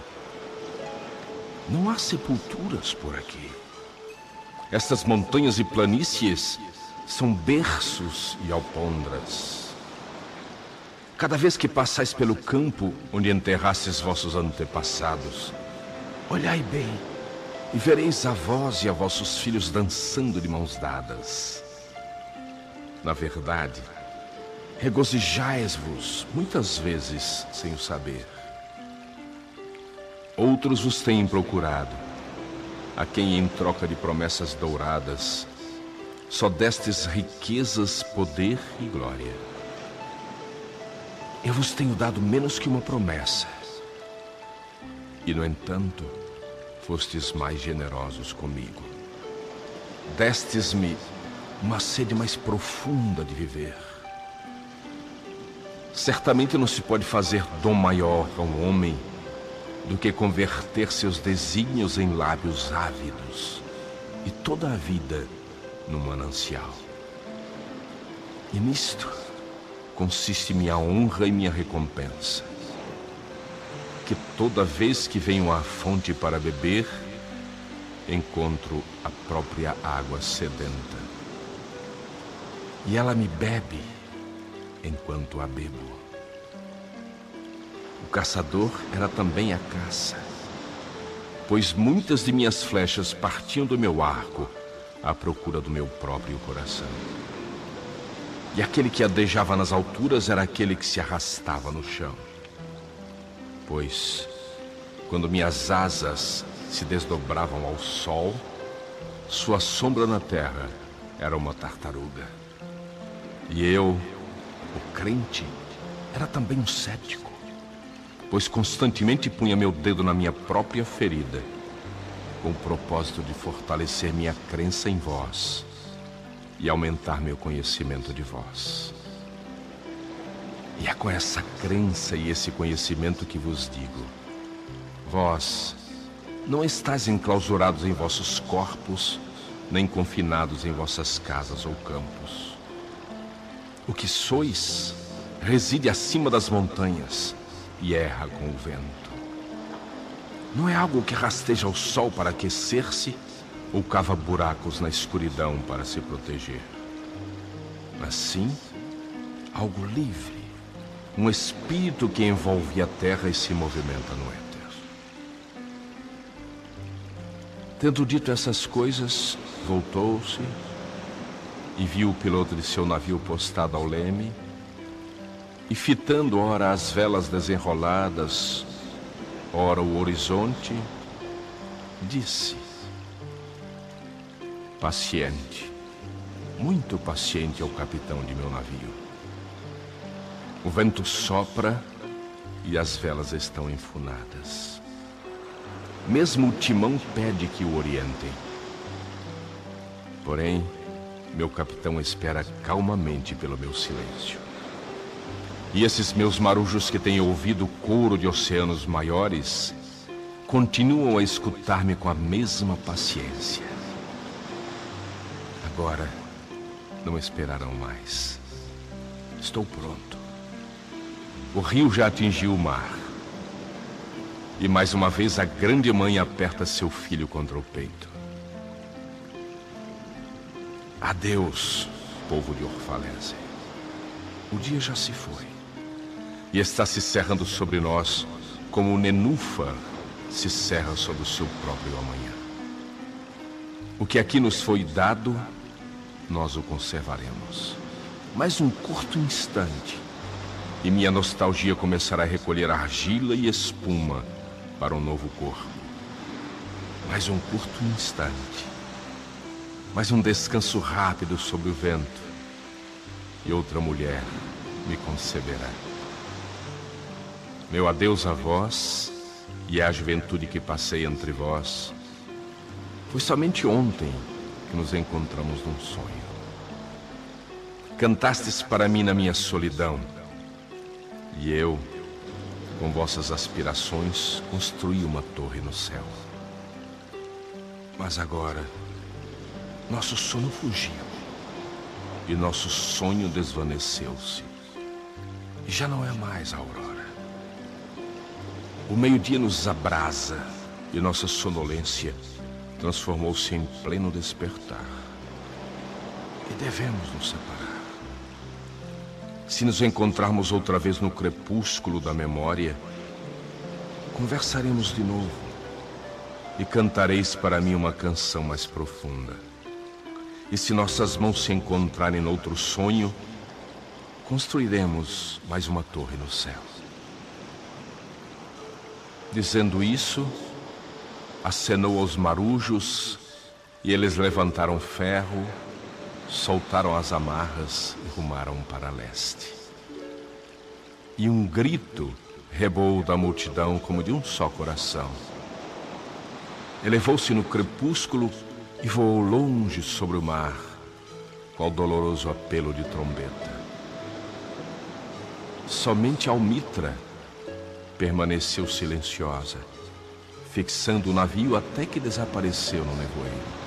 Não há sepulturas por aqui. Estas montanhas e planícies são berços e alpondras. Cada vez que passais pelo campo onde enterrastes vossos antepassados, olhai bem e vereis a vós e a vossos filhos dançando de mãos dadas. Na verdade, regozijais-vos muitas vezes sem o saber. Outros vos têm procurado, a quem em troca de promessas douradas só destes riquezas, poder e glória. Eu vos tenho dado menos que uma promessa, e no entanto, fostes mais generosos comigo. Destes-me uma sede mais profunda de viver Certamente não se pode fazer dom maior a um homem do que converter seus desígnios em lábios ávidos e toda a vida num manancial. E nisto consiste minha honra e minha recompensa. Que toda vez que venho à fonte para beber, encontro a própria água sedenta. E ela me bebe enquanto a bebo. O caçador era também a caça, pois muitas de minhas flechas partiam do meu arco à procura do meu próprio coração. E aquele que adejava nas alturas era aquele que se arrastava no chão. Pois, quando minhas asas se desdobravam ao sol, sua sombra na terra era uma tartaruga. E eu, o crente era também um cético, pois constantemente punha meu dedo na minha própria ferida, com o propósito de fortalecer minha crença em vós e aumentar meu conhecimento de vós. E é com essa crença e esse conhecimento que vos digo: vós não estáis enclausurados em vossos corpos, nem confinados em vossas casas ou campos o que sois reside acima das montanhas e erra com o vento. Não é algo que rasteja o sol para aquecer-se ou cava buracos na escuridão para se proteger. Mas sim, algo livre, um espírito que envolve a terra e se movimenta no éter. Tendo dito essas coisas, voltou-se e viu o piloto de seu navio postado ao leme, e fitando ora as velas desenroladas, ora o horizonte, disse: Paciente, muito paciente é o capitão de meu navio. O vento sopra e as velas estão enfunadas. Mesmo o timão pede que o orientem. Porém, meu capitão espera calmamente pelo meu silêncio. E esses meus marujos que têm ouvido o coro de oceanos maiores continuam a escutar-me com a mesma paciência. Agora, não esperarão mais. Estou pronto. O rio já atingiu o mar. E mais uma vez a grande mãe aperta seu filho contra o peito. Adeus, povo de Orfalese. O dia já se foi. e está se cerrando sobre nós como o nenúfar se cerra sobre o seu próprio amanhã. O que aqui nos foi dado, nós o conservaremos. Mais um curto instante, e minha nostalgia começará a recolher argila e espuma para um novo corpo. Mais um curto instante, mais um descanso rápido sobre o vento, e outra mulher me conceberá. Meu adeus a vós e à juventude que passei entre vós. Foi somente ontem que nos encontramos num sonho. Cantastes para mim na minha solidão, e eu, com vossas aspirações, construí uma torre no céu. Mas agora, nosso sono fugiu e nosso sonho desvaneceu-se. E já não é mais a aurora. O meio-dia nos abrasa e nossa sonolência transformou-se em pleno despertar. E devemos nos separar. Se nos encontrarmos outra vez no crepúsculo da memória, conversaremos de novo e cantareis para mim uma canção mais profunda. E se nossas mãos se encontrarem noutro sonho, construiremos mais uma torre no céu. Dizendo isso, acenou aos marujos e eles levantaram ferro, soltaram as amarras e rumaram para leste. E um grito reboou da multidão como de um só coração. Elevou-se no crepúsculo e voou longe sobre o mar, qual doloroso apelo de trombeta. Somente Almitra permaneceu silenciosa, fixando o navio até que desapareceu no nevoeiro.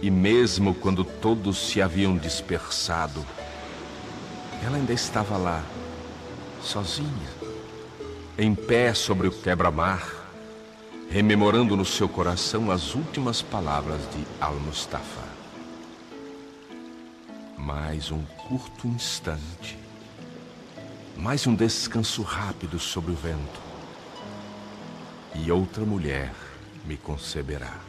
E mesmo quando todos se haviam dispersado, ela ainda estava lá, sozinha, em pé sobre o quebra-mar, rememorando no seu coração as últimas palavras de Al-Mustafa. Mais um curto instante mais um descanso rápido sobre o vento, e outra mulher me conceberá.